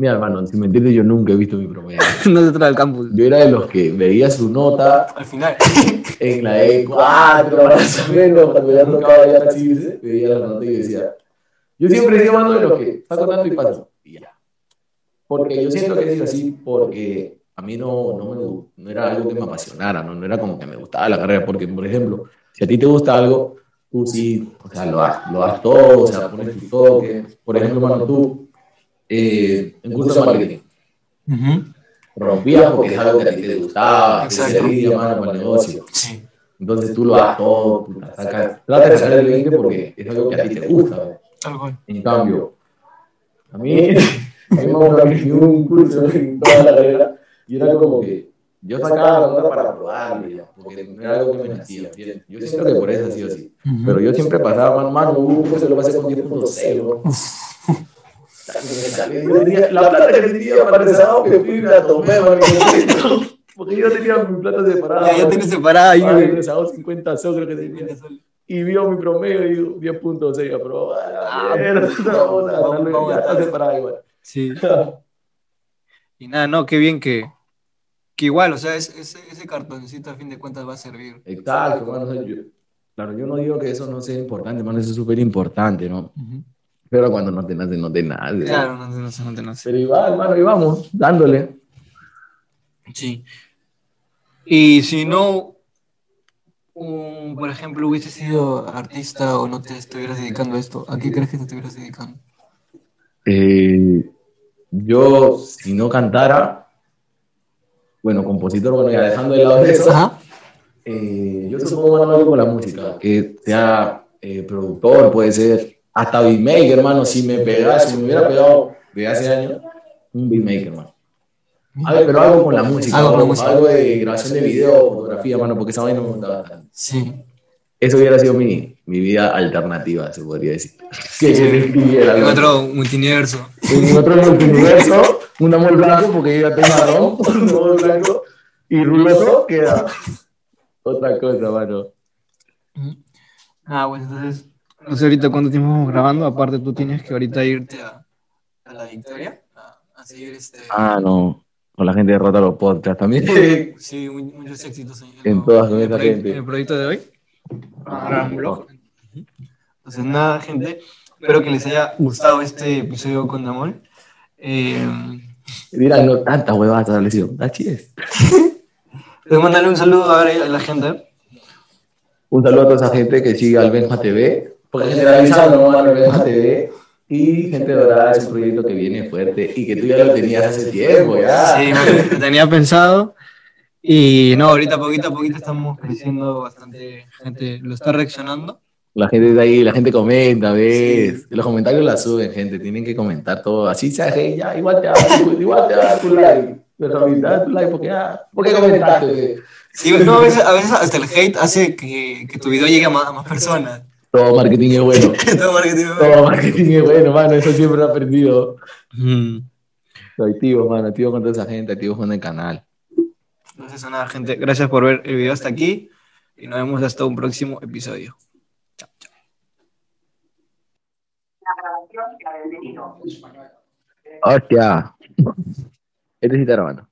Mira, hermano, si me entiendes, yo nunca he visto mi promedio. no se trae al campus. Yo era de los que veía su nota Al final. en la E4, más o menos, cuando ya tocaba ya casi veía la nota y decía. Yo siempre he sido mano de los que saco tanto y paso. Y ya. Porque yo siento que he sido así porque a mí no, no, me, no era algo que me apasionara, ¿no? no era como que me gustaba la carrera. Porque, por ejemplo, si a ti te gusta algo, tú sí, o sea, lo das, lo todo, o sea, pones tu toque. Por ejemplo, mano, tú, eh, en curso de marketing, rompías porque es algo que a ti te gustaba, que servía, mano, para el negocio. Sí. Entonces tú lo das todo, tú la sacas, tratas de sacar el 20 porque es algo que a ti te gusta. En cambio, a mí, a mí me ofreció un curso en toda la carrera y era como que yo sacaba la nota para probarlo ya, porque no era algo que me nacía. Yo siento que por eso ha sido así. Pero yo siempre pasaba mano a mano, un curso que lo pasé con 10.0. tenía- La plata que tenía para el sábado que fui la tomé, porque yo tenía mi plata separada. Ya, ya tienes separada ahí. Me sacó 50 soles creo que tenía. Y vio mi promedio y digo, 10.6, aprobó. Ah, Ah, no, está separada igual. Sí. Y nada, no, qué bien que, que igual, o sea, es- ese, ese cartoncito a fin de cuentas va a servir. Exacto, claro, yo no digo que eso no sea importante, mano, eso es súper importante, ¿no? Pero cuando no te nace, no te nace. Claro, no, no sé, no te sé. Pero igual, mano, y vamos, dándole. Sí. Y si no, um, por ejemplo, hubiese sido artista o no te estuvieras dedicando a esto, ¿a qué crees que te estuvieras dedicando? Eh, yo, si no cantara, bueno, compositor, bueno, ya dejando de lado eso, Ajá. eh, yo supongo algo con la música, que sea eh, productor, puede ser, hasta beatmaker, hermano, si me pegara, si me hubiera pegado de hace años, un beatmaker, hermano. Algo, pero algo con la música, Algo con la música. algo de grabación de video, fotografía, mano, porque esa vaina me gustaba bastante. Sí. Eso hubiera sido mi, mi vida alternativa, se podría decir. Que yo escribiera En otro multiverso. En otro multiverso, un amor blanco, porque yo ya tengo marrón, un amor blanco, y ruloso queda otra cosa, mano. Ah, bueno, entonces, no sé ahorita cuánto tiempo vamos grabando, aparte tú tienes que ahorita irte a, a la victoria, a, a seguir este... Ah, no. Con la gente de Rota los podcasts también. Sí, mu- muchos éxitos en, En todas con el esa proyecto- gente. en el proyecto de hoy. Ah, gran blog. Entonces, nada, gente, espero que les haya gustado este episodio con Damol. Eh, Dirán, no, tanta huevada esta lesión. Así es. les mandarle un saludo ahora a la gente. Un saludo a toda esa gente que sigue al Benja TV. Porque generalizando, ¿no? Al Benja TV. Y Gente Dorada es un proyecto que viene fuerte y que tú ya lo tenías hace tiempo, ya. Sí, bueno, lo tenía pensado. Y no, ahorita poquito a poquito estamos creciendo bastante. Gente lo está reaccionando. La gente de ahí, la gente comenta, ¿ves? Los comentarios la suben, gente. Tienen que comentar todo. Así sea, hey, ya, igual te da, igual te da tu like. Pero da tu like porque ya. ¿Por qué comentaste? Sí, no, a, veces, a veces hasta el hate hace que, que tu video llegue a más, a más personas. Todo marketing es bueno. Todo marketing. Todo marketing es bueno, mano. Eso siempre lo he aprendido. Mm. Soy activo, mano. Activo con toda esa gente, activo con el canal. Entonces, nada, gente, gracias por ver el video hasta aquí y nos vemos hasta un próximo episodio. Hostia. Este sí está grabando.